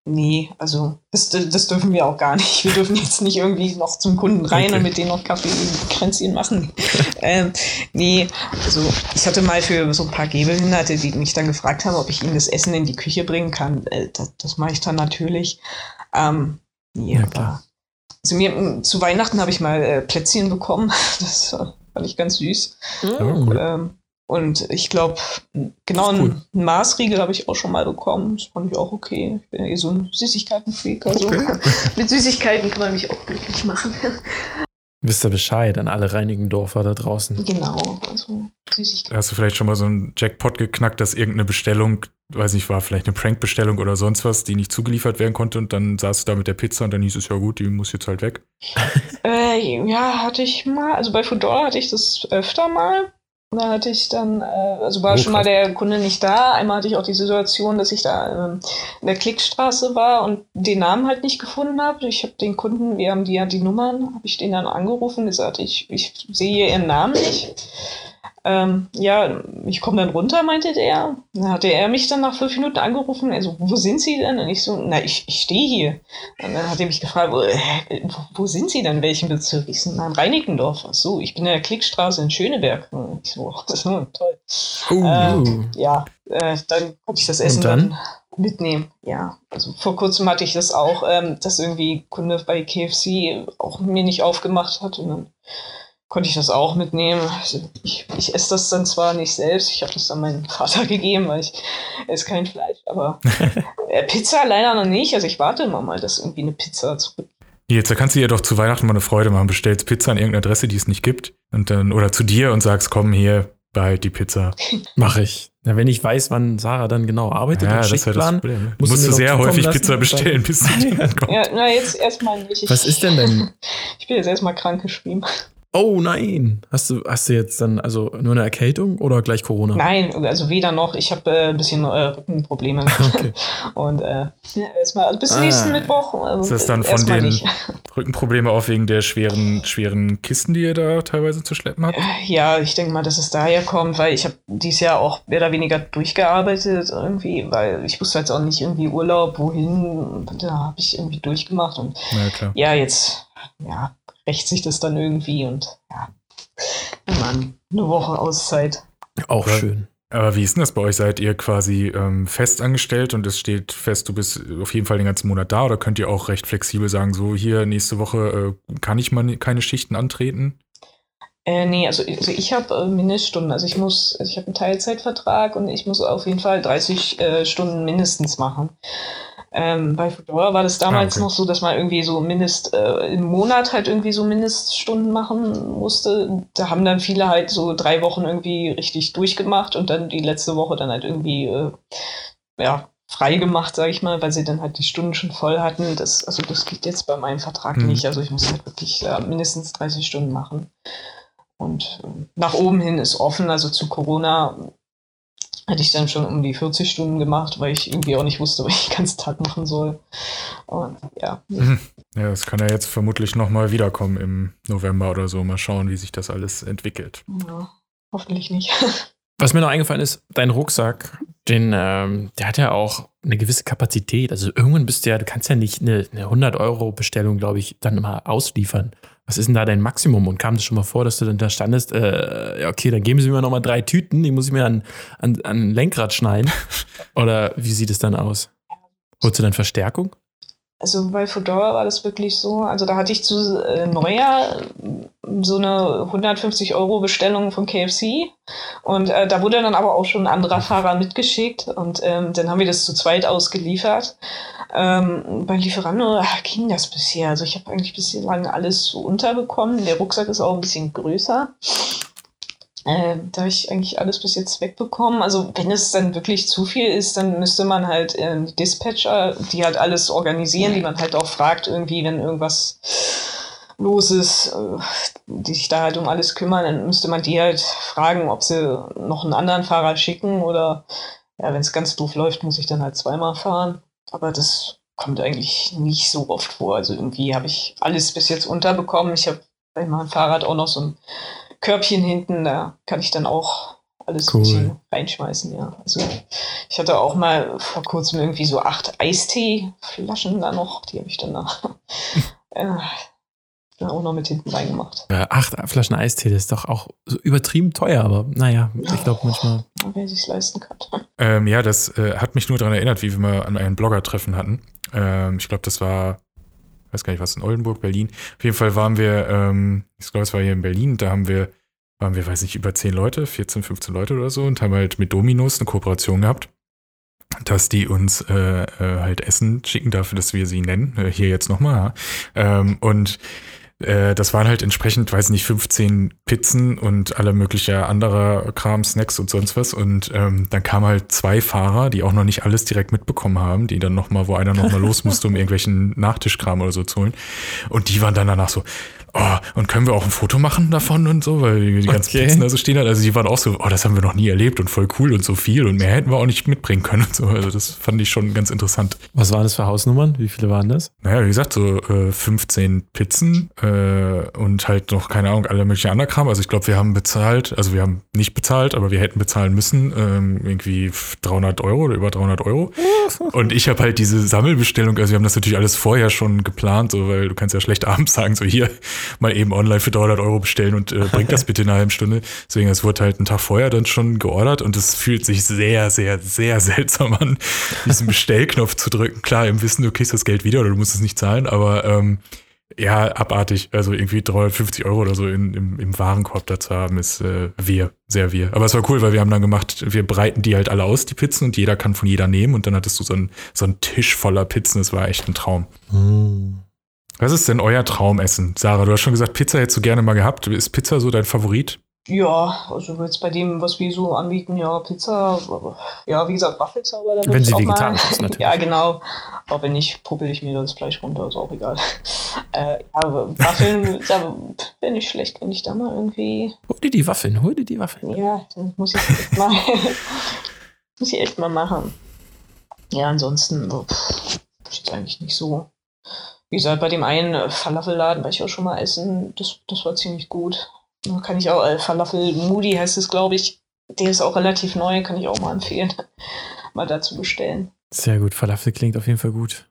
nee, also das, das dürfen wir auch gar nicht. Wir dürfen jetzt nicht irgendwie noch zum Kunden rein Okay. und mit denen noch Kaffee und Kränzchen machen. ähm, nee, also ich hatte mal für so ein paar Gehbehinderte, die mich dann gefragt haben, ob ich ihnen das Essen in die Küche bringen kann. Äh, das, das mache ich dann natürlich. Ähm, nee, Ja, aber- klar. Also mir zu Weihnachten habe ich mal äh, Plätzchen bekommen. Das äh, fand ich ganz süß. cool. Ähm, und ich glaube, genau cool. ein, ein Maßriegel habe ich auch schon mal bekommen. Das fand ich auch okay. Ich bin ja eh so ein Süßigkeiten-Freak. Also Okay. mit Süßigkeiten kann man mich auch glücklich machen. Wisst ihr Bescheid an alle Reinigendorfer da draußen? Genau, also Süßigkeiten. Hast du vielleicht schon mal so einen Jackpot geknackt, dass irgendeine Bestellung, weiß nicht, war vielleicht eine Prank-Bestellung oder sonst was, die nicht zugeliefert werden konnte und dann saß du da mit der Pizza und dann hieß es ja gut, die muss jetzt halt weg? äh, ja, hatte ich mal, also bei Foodora hatte ich das öfter mal. Da hatte ich dann, äh, also war oh, schon mal der Kunde nicht da. Einmal hatte ich auch die Situation, dass ich da äh, in der Klickstraße war und den Namen halt nicht gefunden habe. Ich habe den Kunden, wir haben die ja die Nummern, habe ich den dann angerufen, gesagt, ich, ich sehe ihren Namen nicht ähm, ja, ich komme dann runter, meinte der. Dann hatte er mich dann nach fünf Minuten angerufen. Also, wo sind Sie denn? Und ich so, na, ich, ich stehe hier. Und dann hat er mich gefragt, wo, wo, sind Sie denn? In welchem Bezirk? Ich so, na, in Reinickendorf. Ach so, ich bin in der Klickstraße in Schöneberg. Und ich so, das ist nur toll. Uh. Ähm, ja, äh, dann konnte ich das Essen dann? dann? mitnehmen. Ja, also vor kurzem hatte ich das auch, ähm, dass irgendwie Kunde bei KFC auch mir nicht aufgemacht hat und dann konnte ich das auch mitnehmen. Also ich, ich esse das dann zwar nicht selbst, ich habe das dann meinem Vater gegeben, weil ich esse kein Fleisch, aber äh, Pizza leider noch nicht. Also ich warte immer mal, dass irgendwie eine Pizza zurück. Jetzt, da kannst du dir doch zu Weihnachten mal eine Freude machen. Bestellst Pizza an irgendeine Adresse, die es nicht gibt. Und dann, oder zu dir und sagst, komm hier, bei die Pizza. Mache ich. Ja, wenn ich weiß, wann Sarah dann genau arbeitet, ja, das ist ja das Problem. Musst, musst du sehr häufig lassen, Pizza bestellen, bis sie dann kommt. Ja, na, jetzt erstmal nicht. Was ist denn denn? Ich bin jetzt erstmal krank geschrieben. Oh nein. Hast du, hast du jetzt dann also nur eine Erkältung oder gleich Corona? Nein, also weder noch. Ich habe äh, ein bisschen äh, Rückenprobleme. Okay. Und äh, erstmal also bis ah. nächsten Mittwoch. Also, ist das dann von den nicht. Rückenproblemen auch wegen der schweren, schweren Kisten, die ihr da teilweise zu schleppen habt? Äh, ja, ich denke mal, dass es daher kommt, weil ich habe dieses Jahr auch mehr oder weniger durchgearbeitet irgendwie, weil ich wusste jetzt auch nicht irgendwie Urlaub, wohin. Da habe ich irgendwie durchgemacht und ja, ja jetzt ja, rächt sich das dann irgendwie und ja, Mann, eine Woche Auszeit. Auch ja. schön. Aber wie ist denn das bei euch? Seid ihr quasi ähm, fest angestellt und es steht fest, du bist auf jeden Fall den ganzen Monat da oder könnt ihr auch recht flexibel sagen, so hier nächste Woche äh, kann ich mal keine Schichten antreten? Äh, nee, also, also ich habe äh, Mindeststunden. Also ich muss, also ich habe einen Teilzeitvertrag und ich muss auf jeden Fall 30 äh, Stunden mindestens machen. Ähm, bei Fedora war das damals ah, okay. noch so, dass man irgendwie so mindest äh, im Monat halt irgendwie so Mindeststunden machen musste. Da haben dann viele halt so drei Wochen irgendwie richtig durchgemacht und dann die letzte Woche dann halt irgendwie äh, ja frei gemacht, sage ich mal, weil sie dann halt die Stunden schon voll hatten. Das, also das geht jetzt bei meinem Vertrag hm. nicht. Also ich muss halt wirklich äh, mindestens 30 Stunden machen. Und äh, nach oben hin ist offen, also zu Corona hatte ich dann schon um die 40 Stunden gemacht, weil ich irgendwie auch nicht wusste, was ich den ganzen Tag machen soll. Und ja. Mhm. Ja, das kann ja jetzt vermutlich nochmal wiederkommen im November oder so. Mal schauen, wie sich das alles entwickelt. Ja, hoffentlich nicht. Was mir noch eingefallen ist, dein Rucksack, den, ähm, der hat ja auch eine gewisse Kapazität. Also irgendwann bist du ja, du kannst ja nicht eine, eine 100-Euro-Bestellung, glaube ich, dann mal ausliefern. Was ist denn da dein Maximum? Und kam das schon mal vor, dass du dann da standest, äh, ja, okay, dann geben Sie mir noch mal drei Tüten, die muss ich mir an, an, an Lenkrad schneiden. Oder wie sieht es dann aus? Holst du dann Verstärkung? Also bei Fedora war das wirklich so. Also da hatte ich zu äh, Neujahr so eine 150 Euro Bestellung von KFC und äh, da wurde dann aber auch schon ein anderer Fahrer mitgeschickt und ähm, dann haben wir das zu zweit ausgeliefert. Ähm, bei Lieferando ging das bisher. Also ich habe eigentlich bislang alles so unterbekommen. Der Rucksack ist auch ein bisschen größer. Äh, da habe ich eigentlich alles bis jetzt wegbekommen. Also wenn es dann wirklich zu viel ist, dann müsste man halt äh, Dispatcher, die halt alles organisieren, die man halt auch fragt, irgendwie, wenn irgendwas los ist, äh, die sich da halt um alles kümmern, dann müsste man die halt fragen, ob sie noch einen anderen Fahrer schicken oder ja, wenn es ganz doof läuft, muss ich dann halt zweimal fahren. Aber das kommt eigentlich nicht so oft vor. Also irgendwie habe ich alles bis jetzt unterbekommen. Ich habe bei meinem Fahrrad auch noch so ein Körbchen hinten, da kann ich dann auch alles cool. reinschmeißen, ja. Also ich hatte auch mal vor kurzem irgendwie so acht Eistee-Flaschen da noch, die habe ich dann nach, äh, dann auch noch mit hinten reingemacht. Ja, acht Flaschen Eistee, das ist doch auch so übertrieben teuer, aber naja, ich glaube manchmal. Wer sich leisten kann. Ähm, ja, das äh, hat mich nur daran erinnert, wie wir mal an einem Blogger-Treffen hatten. Ähm, ich glaube, das war weiß gar nicht was, in Oldenburg, Berlin. Auf jeden Fall waren wir, ähm, ich glaube, es war hier in Berlin, da haben wir, waren wir, weiß nicht, über 10 Leute, 14, 15 Leute oder so und haben halt mit Dominos eine Kooperation gehabt, dass die uns äh, äh, halt Essen schicken dafür, dass wir sie nennen. Äh, hier jetzt nochmal. Ja. Ähm, und äh, das waren halt entsprechend, weiß nicht, 15 Pizzen und alle mögliche anderer Kram, Snacks und sonst was. Und ähm, dann kamen halt zwei Fahrer, die auch noch nicht alles direkt mitbekommen haben, die dann nochmal, wo einer nochmal los musste, um irgendwelchen Nachtischkram oder so zu holen. Und die waren dann danach so, oh, und können wir auch ein Foto machen davon und so, weil die ganzen Okay. Pizzen da so stehen hat. Also die waren auch so, oh, das haben wir noch nie erlebt und voll cool und so viel und mehr hätten wir auch nicht mitbringen können und so. Also das fand ich schon ganz interessant. Was waren das für Hausnummern? Wie viele waren das? Naja, wie gesagt, so äh, 15 Pizzen äh, und halt noch, keine Ahnung, alle möglichen anderen Kram. Also ich glaube, wir haben bezahlt, also wir haben nicht bezahlt, aber wir hätten bezahlen müssen, ähm, irgendwie 300 Euro oder über 300 Euro. Und ich habe halt diese Sammelbestellung, also wir haben das natürlich alles vorher schon geplant, so, weil du kannst ja schlecht abends sagen, so hier, mal eben online für 300 Euro bestellen und äh, bringt das bitte in einer halben Stunde. Deswegen, es wurde halt einen Tag vorher dann schon geordert und es fühlt sich sehr, sehr, sehr seltsam an, diesen Bestellknopf zu drücken. Klar, im Wissen, du kriegst das Geld wieder oder du musst es nicht zahlen, aber ähm, ja, abartig. Also irgendwie 350 Euro oder so in, im, im Warenkorb dazu haben, ist äh, wir, sehr wir. Aber es war cool, weil wir haben dann gemacht, wir breiten die halt alle aus, die Pizzen, und jeder kann von jeder nehmen und dann hattest du so einen, so einen Tisch voller Pizzen. Das war echt ein Traum. Was ist denn euer Traumessen? Sarah, du hast schon gesagt, Pizza hättest du gerne mal gehabt. Ist Pizza so dein Favorit? Ja, also jetzt bei dem, was wir so anbieten, ja, Pizza, ja, wie gesagt, Waffelzauber. Wenn ich sie auch mal- vegetarisch ist, natürlich. Ja, genau. Aber wenn nicht, puppel ich mir das Fleisch runter, ist auch egal. Äh, ja, aber Waffeln, da wäre nicht schlecht, wenn ich da mal irgendwie, Hol dir die Waffeln, hol dir die Waffeln. ja, dann muss ich echt mal, muss ich echt mal machen. Ja, ansonsten, so, pff, ist eigentlich nicht so. Wie gesagt, bei dem einen Falafelladen war ich auch schon mal essen, das, das war ziemlich gut. Kann ich auch, äh, Falafel Moody heißt es, glaube ich. Der ist auch relativ neu, kann ich auch mal empfehlen, mal dazu bestellen. Sehr gut, Falafel klingt auf jeden Fall gut.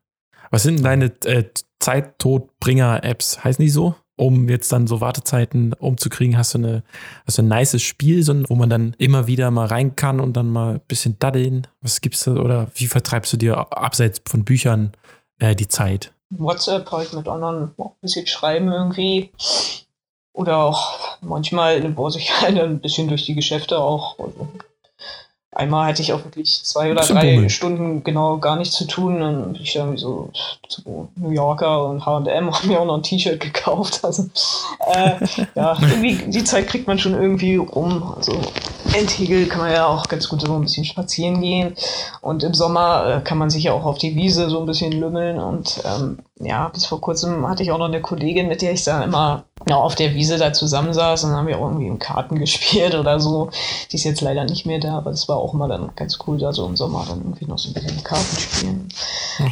Was sind deine äh, Zeittodbringer-Apps? Heißen die so? Um jetzt dann so Wartezeiten umzukriegen, hast du eine, hast du ein nices Spiel, wo man dann immer wieder mal rein kann und dann mal ein bisschen daddeln? Was gibt's da? Oder wie vertreibst du dir abseits von Büchern äh, die Zeit? WhatsApp halt mit anderen ein bisschen schreiben irgendwie. Oder auch manchmal bohre ich halt ein bisschen durch die Geschäfte auch. Also einmal hatte ich auch wirklich zwei oder drei bummeln. Stunden genau gar nichts zu tun. Dann bin ich irgendwie so zu New Yorker und H&M habe mir auch noch ein T-Shirt gekauft. Also äh, ja, irgendwie die Zeit kriegt man schon irgendwie rum. Also Endhegel kann man ja auch ganz gut so ein bisschen spazieren gehen. Und im Sommer äh, kann man sich ja auch auf die Wiese so ein bisschen lümmeln. Und ähm, ja, bis vor kurzem hatte ich auch noch eine Kollegin, mit der ich da immer ja, auf der Wiese da zusammensaß und dann haben wir auch irgendwie in Karten gespielt oder so. Die ist jetzt leider nicht mehr da, aber das war auch immer dann ganz cool, da so im Sommer dann irgendwie noch so ein bisschen Karten spielen.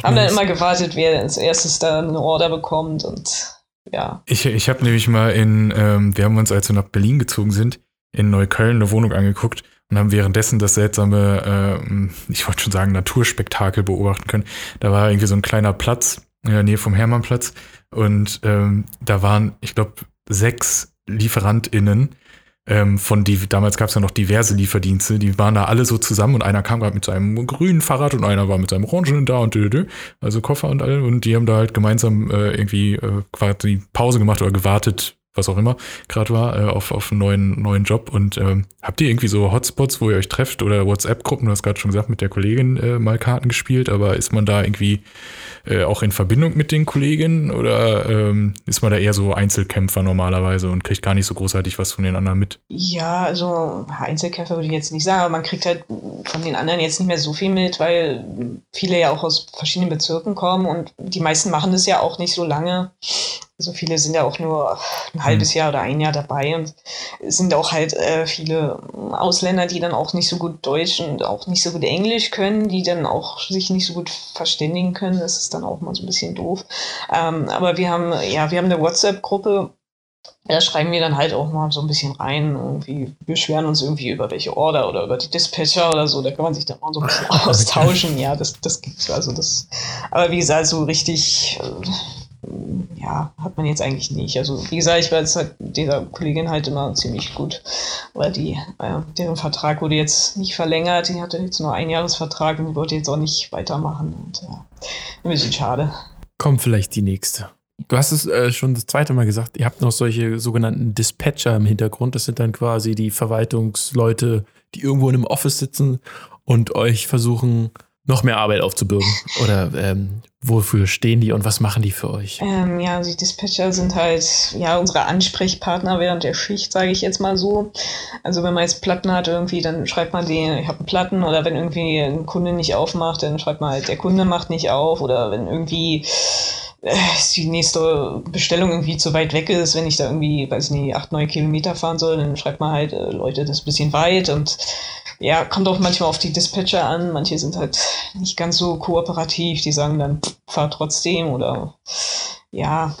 Haben dann immer gewartet, wer als erstes da eine Order bekommt und ja. Ich, ich habe nämlich mal in, ähm, wir haben uns, als wir nach Berlin gezogen sind, in Neukölln eine Wohnung angeguckt und haben währenddessen das seltsame, ähm, ich wollte schon sagen, Naturspektakel beobachten können. Da war irgendwie so ein kleiner Platz in der Nähe vom Hermannplatz. Und ähm, da waren, ich glaube, sechs LieferantInnen ähm, von die, damals gab es ja noch diverse Lieferdienste, die waren da alle so zusammen und einer kam gerade mit seinem grünen Fahrrad und einer war mit seinem orangenen da und dö, dö, also Koffer und alle und die haben da halt gemeinsam äh, irgendwie äh, quasi Pause gemacht oder gewartet, was auch immer gerade war, äh, auf, auf einen neuen, neuen Job. Und ähm, habt ihr irgendwie so Hotspots, wo ihr euch trefft oder WhatsApp-Gruppen? Du hast gerade schon gesagt, mit der Kollegin äh, mal Karten gespielt, aber ist man da irgendwie äh, auch in Verbindung mit den Kolleginnen oder ähm, ist man da eher so Einzelkämpfer normalerweise und kriegt gar nicht so großartig was von den anderen mit? Ja, also Einzelkämpfer würde ich jetzt nicht sagen, aber man kriegt halt von den anderen jetzt nicht mehr so viel mit, weil viele ja auch aus verschiedenen Bezirken kommen und die meisten machen das ja auch nicht so lange. Also viele sind ja auch nur ein halbes Jahr oder ein Jahr dabei und es sind auch halt äh, viele Ausländer, die dann auch nicht so gut Deutsch und auch nicht so gut Englisch können, die dann auch sich nicht so gut verständigen können. Das ist dann auch mal so ein bisschen doof. Ähm, aber wir haben, ja, wir haben eine WhatsApp-Gruppe, da schreiben wir dann halt auch mal so ein bisschen rein, irgendwie beschweren uns irgendwie über welche Order oder über die Dispatcher oder so, da kann man sich dann mal so ein bisschen austauschen. Ja, das, das gibt's also das. Aber wie gesagt, so richtig, ja, hat man jetzt eigentlich nicht. Also wie gesagt, ich war jetzt halt dieser Kollegin halt immer ziemlich gut, weil die, äh, deren Vertrag wurde jetzt nicht verlängert, die hatte jetzt nur einen Jahresvertrag und wollte jetzt auch nicht weitermachen. Und ja, ein bisschen schade. Kommt vielleicht die nächste. Du hast es äh, schon das zweite Mal gesagt, ihr habt noch solche sogenannten Dispatcher im Hintergrund. Das sind dann quasi die Verwaltungsleute, die irgendwo in einem Office sitzen und euch versuchen, noch mehr Arbeit aufzubürgen? Oder ähm, wofür stehen die und was machen die für euch? Ähm, ja, die Dispatcher sind halt ja unsere Ansprechpartner während der Schicht, sage ich jetzt mal so. Also wenn man jetzt Platten hat irgendwie, dann schreibt man den, ich habe einen Platten oder wenn irgendwie ein Kunde nicht aufmacht, dann schreibt man halt, der Kunde macht nicht auf oder wenn irgendwie äh, die nächste Bestellung irgendwie zu weit weg ist, wenn ich da irgendwie, weiß ich nicht, acht, neun Kilometer fahren soll, dann schreibt man halt, äh, Leute, das ist ein bisschen weit und ja, kommt auch manchmal auf die Dispatcher an. Manche sind halt nicht ganz so kooperativ, die sagen dann, fahr trotzdem oder ja.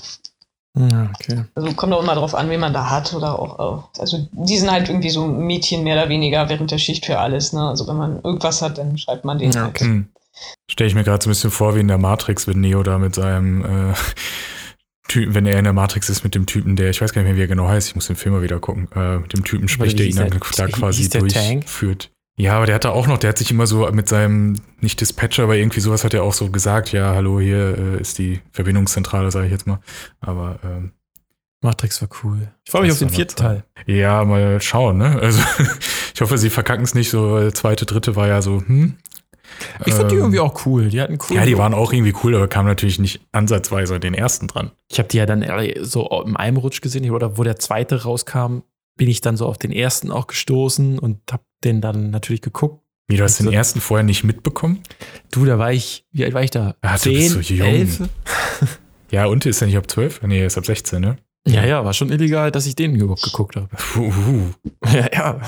Ja, okay. Also kommt auch immer drauf an, wen man da hat oder auch, also die sind halt irgendwie so Mädchen mehr oder weniger während der Schicht für alles, ne? Also wenn man irgendwas hat, dann schreibt man den Ja, halt. okay. Hm. Stelle ich mir gerade so ein bisschen vor, wie in der Matrix, wenn Neo da mit seinem äh, Typen, wenn er in der Matrix ist mit dem Typen, der, ich weiß gar nicht mehr, wie er genau heißt, ich muss den Film mal wieder gucken, äh, mit dem Typen spricht, der ihn dann der- da quasi durchführt. Ja, aber der hat da auch noch, der hat sich immer so mit seinem, nicht Dispatcher, aber irgendwie sowas hat er auch so gesagt, ja, hallo, hier äh, ist die Verbindungszentrale, sage ich jetzt mal. Aber ähm, Matrix war cool. Ich freue mich auf den vierten Teil. ja, mal schauen, ne? Also ich hoffe, sie verkacken es nicht so, weil zweite, dritte war ja so, hm. Ich fand die Ähm, irgendwie auch cool. Die hatten cool. Ja, die waren auch irgendwie cool, aber kamen natürlich nicht ansatzweise an den ersten dran. Ich habe die ja dann alle so im einem Rutsch gesehen, oder wo der zweite rauskam, bin ich dann so auf den ersten auch gestoßen und habe den dann natürlich geguckt. Wie, du hast den Also- ersten vorher nicht mitbekommen? Du, da war ich, wie alt war ich da? Ah, du bist so jung. elf? Ja, und ist er nicht ab 12? Nee, er ist ab 16, ne? Ja, ja, war schon illegal, dass ich den überhaupt geguckt habe. Puh, Ja, ja.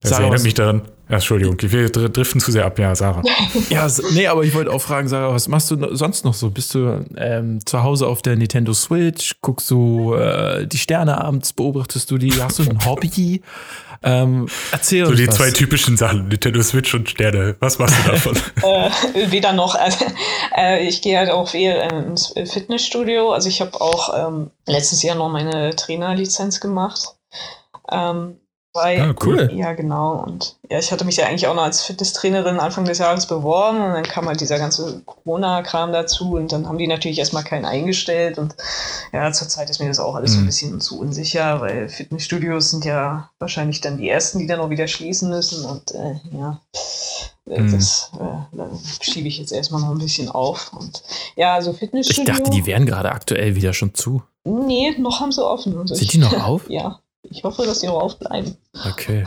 Das Sarah, erinnert mich daran. Ja, Entschuldigung, wir dr- driften zu sehr ab. Ja, Sarah. Ja, so- nee, aber ich wollte auch fragen, Sarah, was machst du sonst noch so? Bist du ähm, zu Hause auf der Nintendo Switch? Guckst du äh, die Sterne abends? Beobachtest du die? Hast du ein Hobby? Ähm, erzähl So uns die was. zwei typischen Sachen, Nintendo Switch und Sterne. Was machst du davon? Äh, weder noch. Also, äh, ich gehe halt auch viel ins Fitnessstudio. Also ich habe auch ähm, letztes Jahr noch meine Trainerlizenz gemacht. Ähm, weil, Ah, cool. Ja, genau. Und ja, ich hatte mich ja eigentlich auch noch als Fitnesstrainerin Anfang des Jahres beworben und dann kam halt dieser ganze Corona-Kram dazu und dann haben die natürlich erstmal keinen eingestellt und ja, zurzeit ist mir das auch alles so ein Mhm. bisschen zu unsicher, weil Fitnessstudios sind ja wahrscheinlich dann die ersten, die dann auch wieder schließen müssen und äh, ja, äh, Mhm. das äh, schiebe ich jetzt erstmal noch ein bisschen auf und ja, also Ich Fitnessstudio. dachte, die wären gerade aktuell wieder schon zu. Nee, noch haben sie offen. Also Sind ich- die noch auf? Ja, ich hoffe, dass die noch aufbleiben. Okay.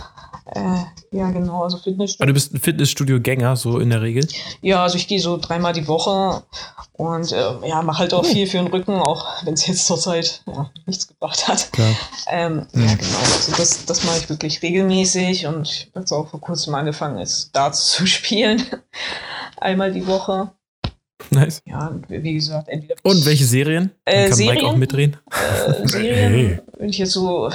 Äh, ja, genau, also Aber Fitnessstudio. du bist ein Fitnessstudio-Gänger, so in der Regel? Ja, also ich gehe so dreimal die Woche und äh, ja, mache halt auch viel für den Rücken, auch wenn es jetzt zurzeit ja, nichts gebracht hat. Klar. Ähm, Mhm. Ja, genau. Also das, das mache ich wirklich regelmäßig und ich habe jetzt auch vor kurzem angefangen, jetzt Darts zu spielen. Einmal die Woche. Nice. Ja, und wie gesagt, entweder. Und welche Serien? Dann Äh, kann Mike Serien? auch mitreden. Äh, Serien, Hey. wenn ich jetzt so äh,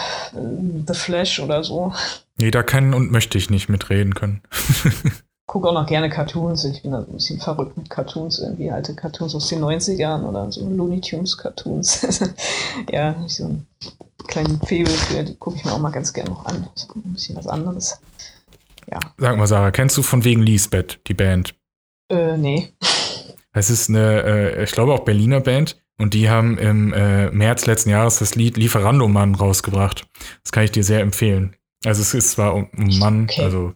The Flash oder so. nee, da kann und möchte ich nicht mitreden können. Gucke auch noch gerne Cartoons. Ich bin da so ein bisschen verrückt mit Cartoons, irgendwie alte Cartoons aus den 90ern oder so Looney Tunes Cartoons. ja, so einen kleinen Febel für, die gucke ich mir auch mal ganz gerne noch an. Das ist ein bisschen was anderes. Ja, Sag mal, Sarah, kennst du von wegen Lisbeth, die Band? äh, nee. Es ist eine, äh, ich glaube auch Berliner Band und die haben im äh, März letzten Jahres das Lied Lieferando Mann rausgebracht. Das kann ich dir sehr empfehlen. Also es ist zwar um, um Mann, Okay. also,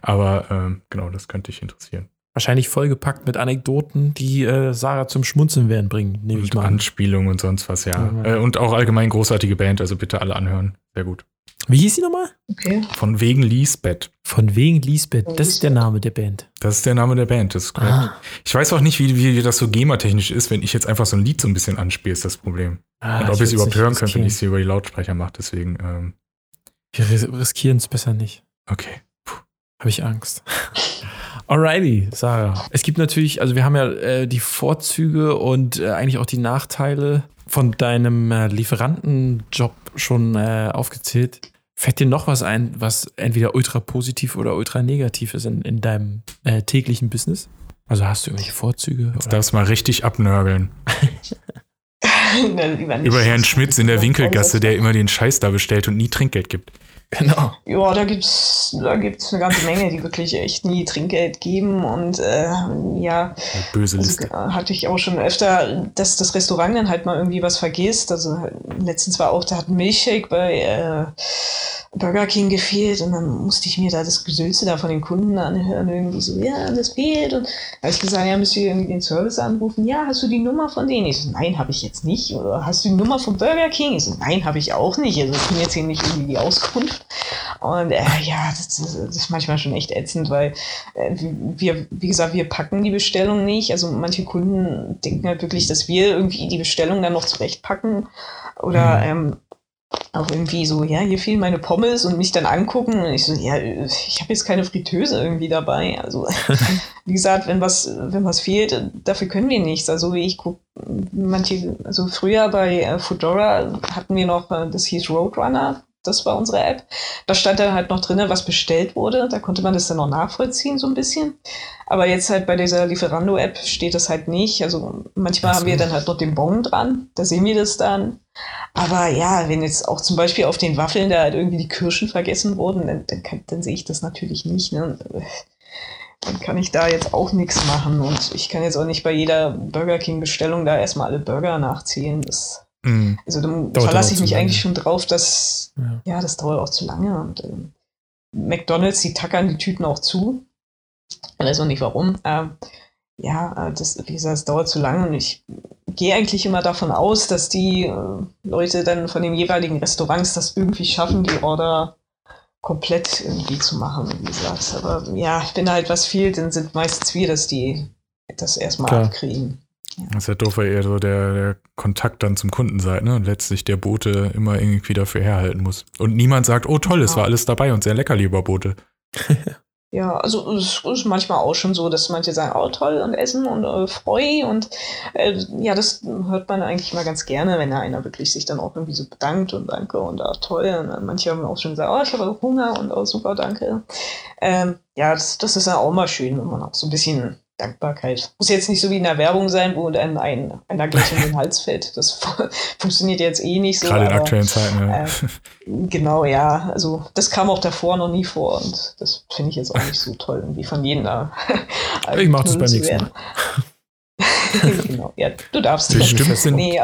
aber ähm, genau, das könnte dich interessieren. Wahrscheinlich vollgepackt mit Anekdoten, die äh, Sarah zum Schmunzeln werden bringen, nehme ich Und mal an. Anspielungen und sonst was, ja. Mhm. Äh, und auch allgemein großartige Band, also bitte alle anhören. Sehr gut. Wie hieß sie nochmal? Okay. Von wegen Lisbeth. Von wegen Lisbeth. Das ist der. Name der Band. Das ist der Name der Band. Das ist korrekt. Ah. Ich weiß auch nicht, wie, wie das so GEMA-technisch ist, wenn ich jetzt einfach so ein Lied so ein bisschen anspiele, ist das Problem. Ah, und ob ich ihr es überhaupt hören könnt, wenn ich es hier über die Lautsprecher mache. Deswegen, ähm, Wir ris- riskieren es besser nicht. okay. Habe ich Angst. Alrighty, Sarah. Es gibt natürlich, also wir haben ja äh, die Vorzüge und äh, eigentlich auch die Nachteile von deinem äh, Lieferantenjob schon äh, aufgezählt. Fällt dir noch was ein, was entweder ultra positiv oder ultra negativ ist in, in deinem äh, täglichen Business? Also hast du irgendwelche Vorzüge? Jetzt Oder? darfst du mal richtig abnörgeln. Über Herrn Schmitz in der Winkelgasse, der immer den Scheiß da bestellt und nie Trinkgeld gibt. Genau. Ja, da gibt's, da gibt's eine ganze Menge, die wirklich echt nie Trinkgeld geben und äh, ja. Böse Also, Liste. äh, hatte ich auch schon öfter, dass das Restaurant dann halt mal irgendwie was vergisst. Also letztens war auch, da hat ein Milchshake bei äh, Burger King gefehlt und dann musste ich mir da das Gesülze da von den Kunden anhören, irgendwie so, ja, das fehlt. Und da habe ich gesagt, ja, müsst ihr irgendwie den Service anrufen? Ja, hast du die Nummer von denen? Ich so, nein, habe ich jetzt nicht. Oder hast du die Nummer von Burger King? Ich so, nein, habe ich auch nicht. Also ich bin jetzt hier nicht irgendwie die Auskunft. Und äh, ja, das, das, das ist manchmal schon echt ätzend, weil äh, wir, wie gesagt, wir packen die Bestellung nicht. Also manche Kunden denken halt wirklich, dass wir irgendwie die Bestellung dann noch zurechtpacken. Oder ähm, auch irgendwie so, ja, hier fehlen meine Pommes und mich dann angucken und ich so, ja, ich habe jetzt keine Fritteuse irgendwie dabei. Also, wie gesagt, wenn was, wenn was fehlt, dafür können wir nichts. Also ich guck, manche, also früher bei äh, Foodora hatten wir noch, äh, das hieß Roadrunner, das war unsere App. Da stand dann halt noch drin, was bestellt wurde. Da konnte man das dann noch nachvollziehen, so ein bisschen. Aber jetzt halt bei dieser Lieferando-App steht das halt nicht. Also manchmal so. haben wir dann halt noch den Bon dran. Da sehen wir das dann. Aber ja, wenn jetzt auch zum Beispiel auf den Waffeln da halt irgendwie die Kirschen vergessen wurden, dann, dann, kann, dann sehe ich das natürlich nicht. Ne? Äh, Dann kann ich da jetzt auch nichts machen. Und ich kann jetzt auch nicht bei jeder Burger King-Bestellung da erstmal alle Burger nachzählen. Das, Mhm. also dann Dauert verlasse ich mich eigentlich schon drauf, dass Ja. ja, das dauert auch zu lange. Und ähm, McDonalds, die tackern die Tüten auch zu. Ich weiß auch nicht warum. Ähm, ja, äh, das, wie gesagt, es dauert zu lange und ich gehe eigentlich immer davon aus, dass die äh, Leute dann von den jeweiligen Restaurants das irgendwie schaffen, die Order komplett irgendwie zu machen, wie gesagt. Aber ja, wenn halt was fehlt, dann sind meistens wir, dass die das erstmal Klar. abkriegen. Das ist ja doof, weil ihr so der, der Kontakt dann zum Kunden seid, ne? Und letztlich der Bote immer irgendwie dafür herhalten muss. Und niemand sagt, oh toll, es Ja. war alles dabei und sehr lecker, lieber Bote. Ja, also es ist manchmal auch schon so, dass manche sagen, oh toll und essen und äh, freu und äh, ja, das hört man eigentlich immer ganz gerne, wenn da einer wirklich sich dann auch irgendwie so bedankt und danke und ah, toll. Und manche haben auch schon gesagt, oh, ich habe Hunger und oh, super, danke. Ähm, ja, das, das ist dann auch mal schön, wenn man auch so ein bisschen Dankbarkeit. Muss jetzt nicht so wie in der Werbung sein, wo dann ein, einer gleich in den Hals fällt. Das funktioniert jetzt eh nicht so. Gerade in aktuellen Zeiten. Ja. äh, Genau, ja. Also das kam auch davor noch nie vor und das finde ich jetzt auch nicht so toll, irgendwie von jedem da. Ich mach das beim nächsten werden. genau, ja, du darfst. Bestimmt sind- Nee,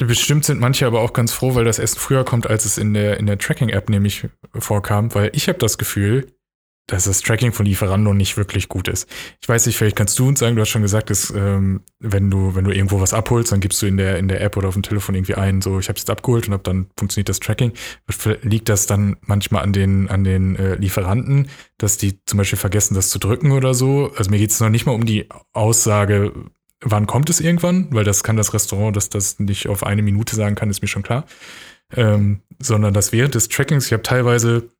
Bestimmt sind manche aber auch ganz froh, weil das Essen früher kommt, als es in der, in der Tracking-App nämlich vorkam, weil ich habe das Gefühl, dass das Tracking von Lieferando nicht wirklich gut ist. Ich weiß nicht, vielleicht kannst du uns sagen, du hast schon gesagt, dass ähm, wenn du wenn du irgendwo was abholst, dann gibst du in der in der App oder auf dem Telefon irgendwie ein, so ich habe es jetzt abgeholt und hab dann funktioniert das Tracking. Liegt das dann manchmal an den an den äh, Lieferanten, dass die zum Beispiel vergessen, das zu drücken oder so? Also mir geht es noch nicht mal um die Aussage, wann kommt es irgendwann, weil das kann das Restaurant, dass das nicht auf eine Minute sagen kann, ist mir schon klar. Ähm, sondern dass während des Trackings, ich habe teilweise,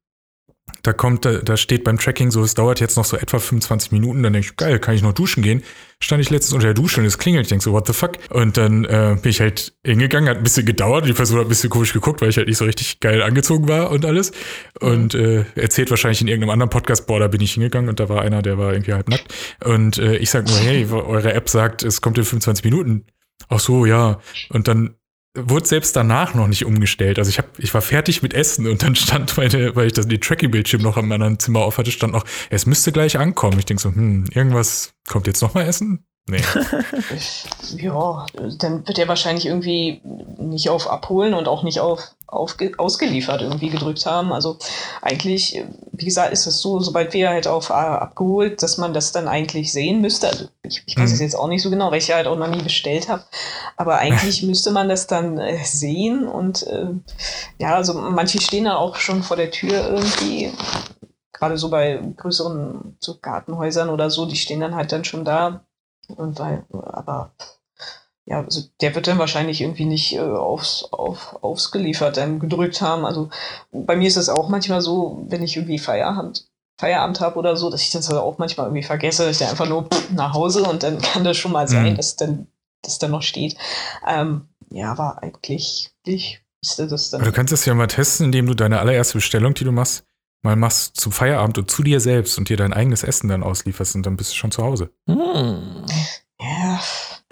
da kommt, da, da steht beim Tracking so, es dauert jetzt noch so etwa 25 Minuten, dann denke ich, geil, kann ich noch duschen gehen? Stand ich letztens unter der Dusche und es klingelt, ich denke so, what the fuck? Und dann äh, bin ich halt hingegangen, hat ein bisschen gedauert, die Person hat ein bisschen komisch geguckt, weil ich halt nicht so richtig geil angezogen war und alles. Und äh, erzählt wahrscheinlich in irgendeinem anderen Podcast, boah, da bin ich hingegangen und da war einer, der war irgendwie halb nackt. Und äh, ich sag nur, hey, eure App sagt, es kommt in 25 Minuten. Ach so, ja. Und dann wurde selbst danach noch nicht umgestellt. Also ich hab, ich war fertig mit Essen und dann stand meine, weil ich das die Tracking-Bildschirm noch am anderen Zimmer auf hatte, stand noch, es müsste gleich ankommen. Ich denk so, hm, irgendwas kommt jetzt noch mal Essen? Nee. ja, dann wird er wahrscheinlich irgendwie nicht auf Abholen und auch nicht auf, auf ausgeliefert irgendwie gedrückt haben. Also eigentlich, wie gesagt, ist es so, sobald wir halt auf äh, abgeholt, dass man das dann eigentlich sehen müsste. Also ich, ich weiß es Mhm. jetzt auch nicht so genau, weil ich ja halt auch noch nie bestellt habe. Aber eigentlich müsste man das dann äh, sehen und äh, ja, also manche stehen dann auch schon vor der Tür irgendwie. Gerade so bei größeren so Gartenhäusern oder so, die stehen dann halt dann schon da. Und weil, aber ja, also der wird dann wahrscheinlich irgendwie nicht äh, aufs, auf, aufs geliefert dann gedrückt haben. Also bei mir ist es auch manchmal so, wenn ich irgendwie Feierabend, Feierabend habe oder so, dass ich das halt auch manchmal irgendwie vergesse, dass ich dann einfach nur nach Hause und dann kann das schon mal sein, Mhm. dass dann das dann noch steht. Ähm, ja, aber eigentlich ich müsste das dann. Aber du kannst es ja mal testen, indem du deine allererste Bestellung, die du machst, mal machst zum Feierabend und zu dir selbst und dir dein eigenes Essen dann auslieferst und dann bist du schon zu Hause. Hm.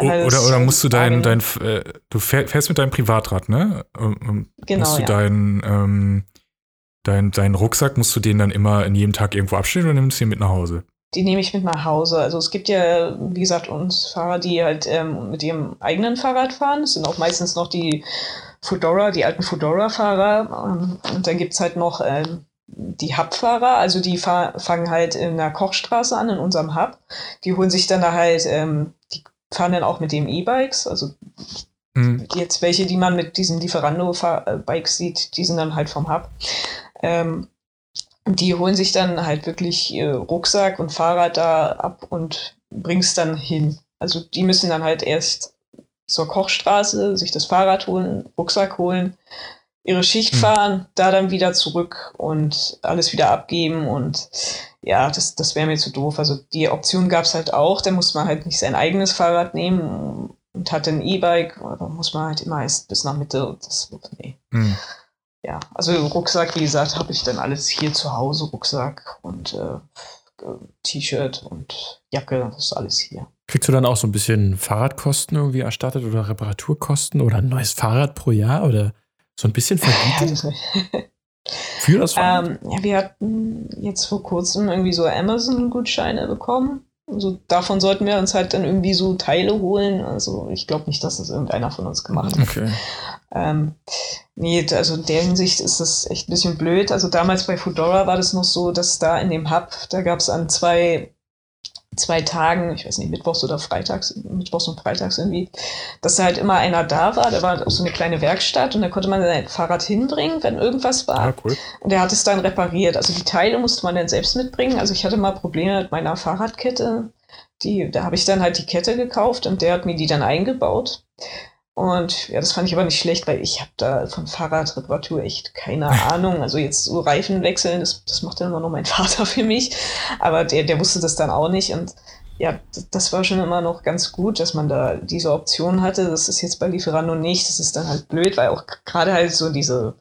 Oder, oder musst du dein, dein äh, du fähr- fährst mit deinem Privatrad, ne? Ähm, Genau, musst du ja. dein, ähm, Dein, deinen Rucksack musst du den dann immer in jedem Tag irgendwo abstellen oder nimmst du ihn mit nach Hause? Die nehme ich mit nach Hause. Also es gibt ja, wie gesagt, uns Fahrer, die halt ähm, mit ihrem eigenen Fahrrad fahren. Das sind auch meistens noch die Fudora, die alten Fudora-Fahrer. Ähm, und dann gibt es halt noch ähm, die Hub-Fahrer, also die fangen halt in der Kochstraße an, in unserem Hub. Die holen sich dann da halt, ähm, die fahren dann auch mit dem E-Bikes, also mhm. jetzt welche, die man mit diesen Lieferando-Bikes sieht, die sind dann halt vom Hub. Ähm, die holen sich dann halt wirklich Rucksack und Fahrrad da ab und bringen es dann hin. Also die müssen dann halt erst zur Kochstraße, sich das Fahrrad holen, Rucksack holen, ihre Schicht hm. fahren, da dann wieder zurück und alles wieder abgeben und ja, das, das wäre mir zu doof. Also die Option gab es halt auch, da muss man halt nicht sein eigenes Fahrrad nehmen und hat ein E-Bike, da muss man halt immer erst bis nach Mitte. Das, nee. Hm. Ja, also Rucksack, wie gesagt, habe ich dann alles hier zu Hause, Rucksack und äh, T-Shirt und Jacke, das ist alles hier. Kriegst du dann auch so ein bisschen Fahrradkosten irgendwie erstattet oder Reparaturkosten oder ein neues Fahrrad pro Jahr oder so ein bisschen vergütet? Für das Fahrrad? Ähm, ja, wir hatten jetzt vor kurzem irgendwie so Amazon-Gutscheine bekommen. Also davon sollten wir uns halt dann irgendwie so Teile holen. Also ich glaube nicht, dass das irgendeiner von uns gemacht hat. Okay. Ähm, nee, also in der Hinsicht ist das echt ein bisschen blöd. Also damals bei Fudora war das noch so, dass da in dem Hub, da gab es an zwei zwei Tagen, ich weiß nicht, Mittwochs oder Freitags, Mittwochs und Freitags irgendwie, dass da halt immer einer da war. Da war auch so eine kleine Werkstatt und da konnte man sein Fahrrad hinbringen, wenn irgendwas war. Ah, cool. Und der hat es dann repariert. Also die Teile musste man dann selbst mitbringen. Also ich hatte mal Probleme mit meiner Fahrradkette. Die, da habe ich dann halt die Kette gekauft und der hat mir die dann eingebaut. Und ja, das fand ich aber nicht schlecht, weil ich habe da von Fahrradreparatur echt keine Ahnung. Also jetzt so Reifen wechseln, das, das macht dann immer noch mein Vater für mich. Aber der, der wusste das dann auch nicht. Und ja, das war schon immer noch ganz gut, dass man da diese Option hatte. Das ist jetzt bei Lieferando nicht. Das ist dann halt blöd, weil auch gerade halt so diese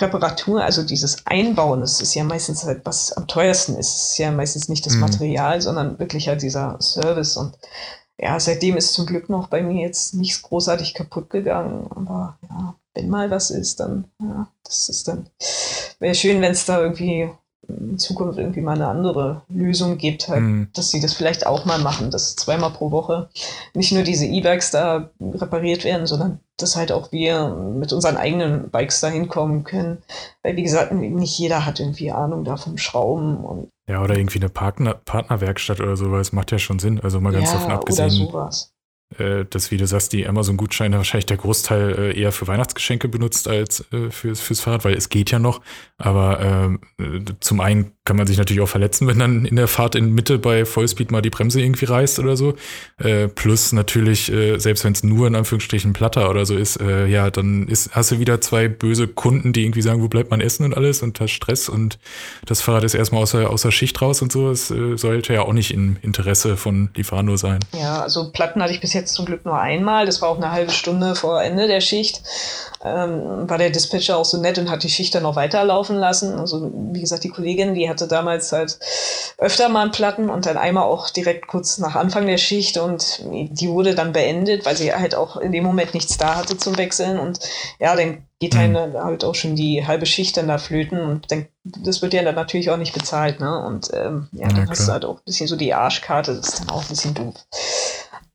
Reparatur, also dieses Einbauen, das ist ja meistens halt, was am teuersten ist. Es ist ja meistens nicht das mhm. Material, sondern wirklich halt dieser Service und ja, seitdem ist zum Glück noch bei mir jetzt nichts großartig kaputt gegangen. Aber ja, wenn mal was ist, dann, ja, das ist dann, wäre schön, wenn es da irgendwie in Zukunft irgendwie mal eine andere Lösung gibt, halt, mhm. dass sie das vielleicht auch mal machen, dass zweimal pro Woche nicht nur diese E-Bikes da repariert werden, sondern dass halt auch wir mit unseren eigenen Bikes da hinkommen können. Weil, wie gesagt, nicht jeder hat irgendwie Ahnung da vom Schrauben und ja, oder irgendwie eine Partner Partnerwerkstatt oder sowas macht ja schon Sinn. Also mal ganz ja, davon abgesehen. Äh, dass, wie du sagst, die Amazon-Gutscheine wahrscheinlich der Großteil äh, eher für Weihnachtsgeschenke benutzt als äh, fürs, fürs Fahrrad, weil es geht ja noch. Aber ähm, äh, zum einen kann man sich natürlich auch verletzen, wenn dann in der Fahrt in Mitte bei Vollspeed mal die Bremse irgendwie reißt oder so. Äh, plus natürlich, äh, selbst wenn es nur in Anführungsstrichen Platter oder so ist, äh, ja, dann ist, hast du wieder zwei böse Kunden, die irgendwie sagen, wo bleibt mein Essen und alles und hast Stress und das Fahrrad ist erstmal außer, außer Schicht raus und so. Es äh, sollte ja auch nicht im Interesse von Lieferando sein. Ja, also Platten hatte ich bis jetzt zum Glück nur einmal. Das war auch eine halbe Stunde vor Ende der Schicht ähm, war der Dispatcher auch so nett und hat die Schicht dann noch weiterlaufen lassen. Also wie gesagt, die Kollegin, die hatte damals halt öfter mal einen Platten und dann einmal auch direkt kurz nach Anfang der Schicht und die wurde dann beendet, weil sie halt auch in dem Moment nichts da hatte zum Wechseln und ja, dann geht mhm. halt auch schon die halbe Schicht dann da flöten und dann, das wird ja dann natürlich auch nicht bezahlt, ne? Und ähm, ja, dann ja, hast du halt auch ein bisschen so die Arschkarte, das ist dann auch ein bisschen doof.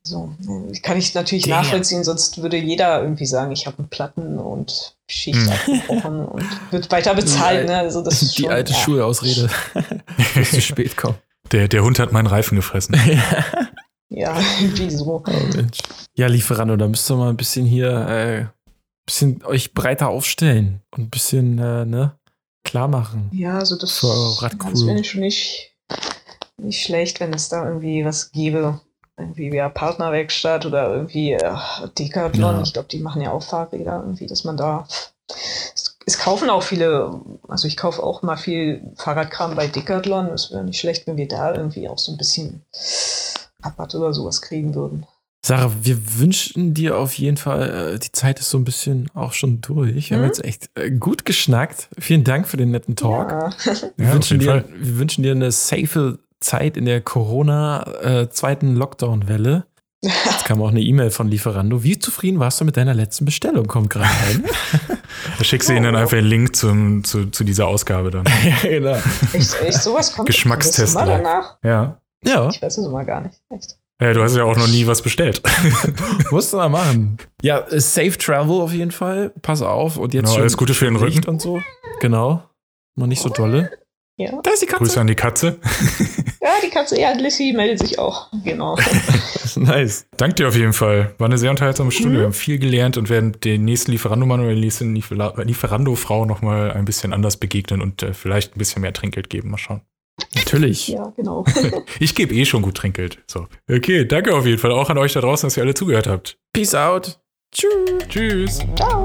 So, kann ich natürlich Damn. nachvollziehen, sonst würde jeder irgendwie sagen, ich habe einen Platten und Schicht hm. abgebrochen und wird weiter bezahlt. Ne? Also das die schon, alte ja. Schulausrede, dass zu spät kommen. Der, der Hund hat meinen Reifen gefressen. ja, irgendwie so. Oh, Mensch. Ja, Lieferando, da müsst ihr mal ein bisschen hier, äh, bisschen euch breiter aufstellen und ein bisschen, äh, ne, klar machen. Ja, also das, das wäre schon nicht, nicht schlecht, wenn es da irgendwie was gäbe irgendwie ja Partnerwerkstatt oder irgendwie äh, Decathlon. Ja. Ich glaube, die machen ja auch Fahrräder irgendwie, dass man da. Es, es, kaufen auch viele, also ich kaufe auch mal viel Fahrradkram bei Decathlon. Es wäre nicht schlecht, wenn wir da irgendwie auch so ein bisschen Rabatt oder sowas kriegen würden. Sarah, wir wünschen dir auf jeden Fall, äh, die Zeit ist so ein bisschen auch schon durch. Wir mhm. haben jetzt echt äh, gut geschnackt. Vielen Dank für den netten Talk. Ja. Wir, ja, wünschen dir, wir wünschen dir eine safe Zeit in der Corona äh, zweiten Lockdown-Welle. Jetzt kam auch eine E-Mail von Lieferando. Wie zufrieden warst du mit deiner letzten Bestellung? Kommt gerade rein. Da schickst du ihnen dann einfach einen Link zum, zu, zu dieser Ausgabe dann. ja, genau. Echt, echt sowas kommt Geschmackstest, danach. Ja. Ja, Ich weiß es immer gar nicht. Echt. Ja, du hast ja auch noch nie was bestellt. musst du mal machen. Ja, safe travel auf jeden Fall. Pass auf. Und jetzt Genau, schön alles Gute für den Rücken. und so. Genau. Mal nicht so dolle. Ja. Da ist die Katze. Grüße an die Katze. ja, die Katze, ja, Lissy meldet sich auch. Genau. nice. Dank dir auf jeden Fall. War eine sehr unterhaltsame Stunde. Wir haben viel gelernt und werden den nächsten Lieferando-Mann oder die nächste Liefer- Lieferando-Frau nochmal ein bisschen anders begegnen und äh, vielleicht ein bisschen mehr Trinkgeld geben. Mal schauen. Natürlich. ja, genau. Ich gebe eh schon gut Trinkgeld. So. Okay, danke auf jeden Fall auch an euch da draußen, dass ihr alle zugehört habt. Peace out. Tschüss. Tschüss. Ciao.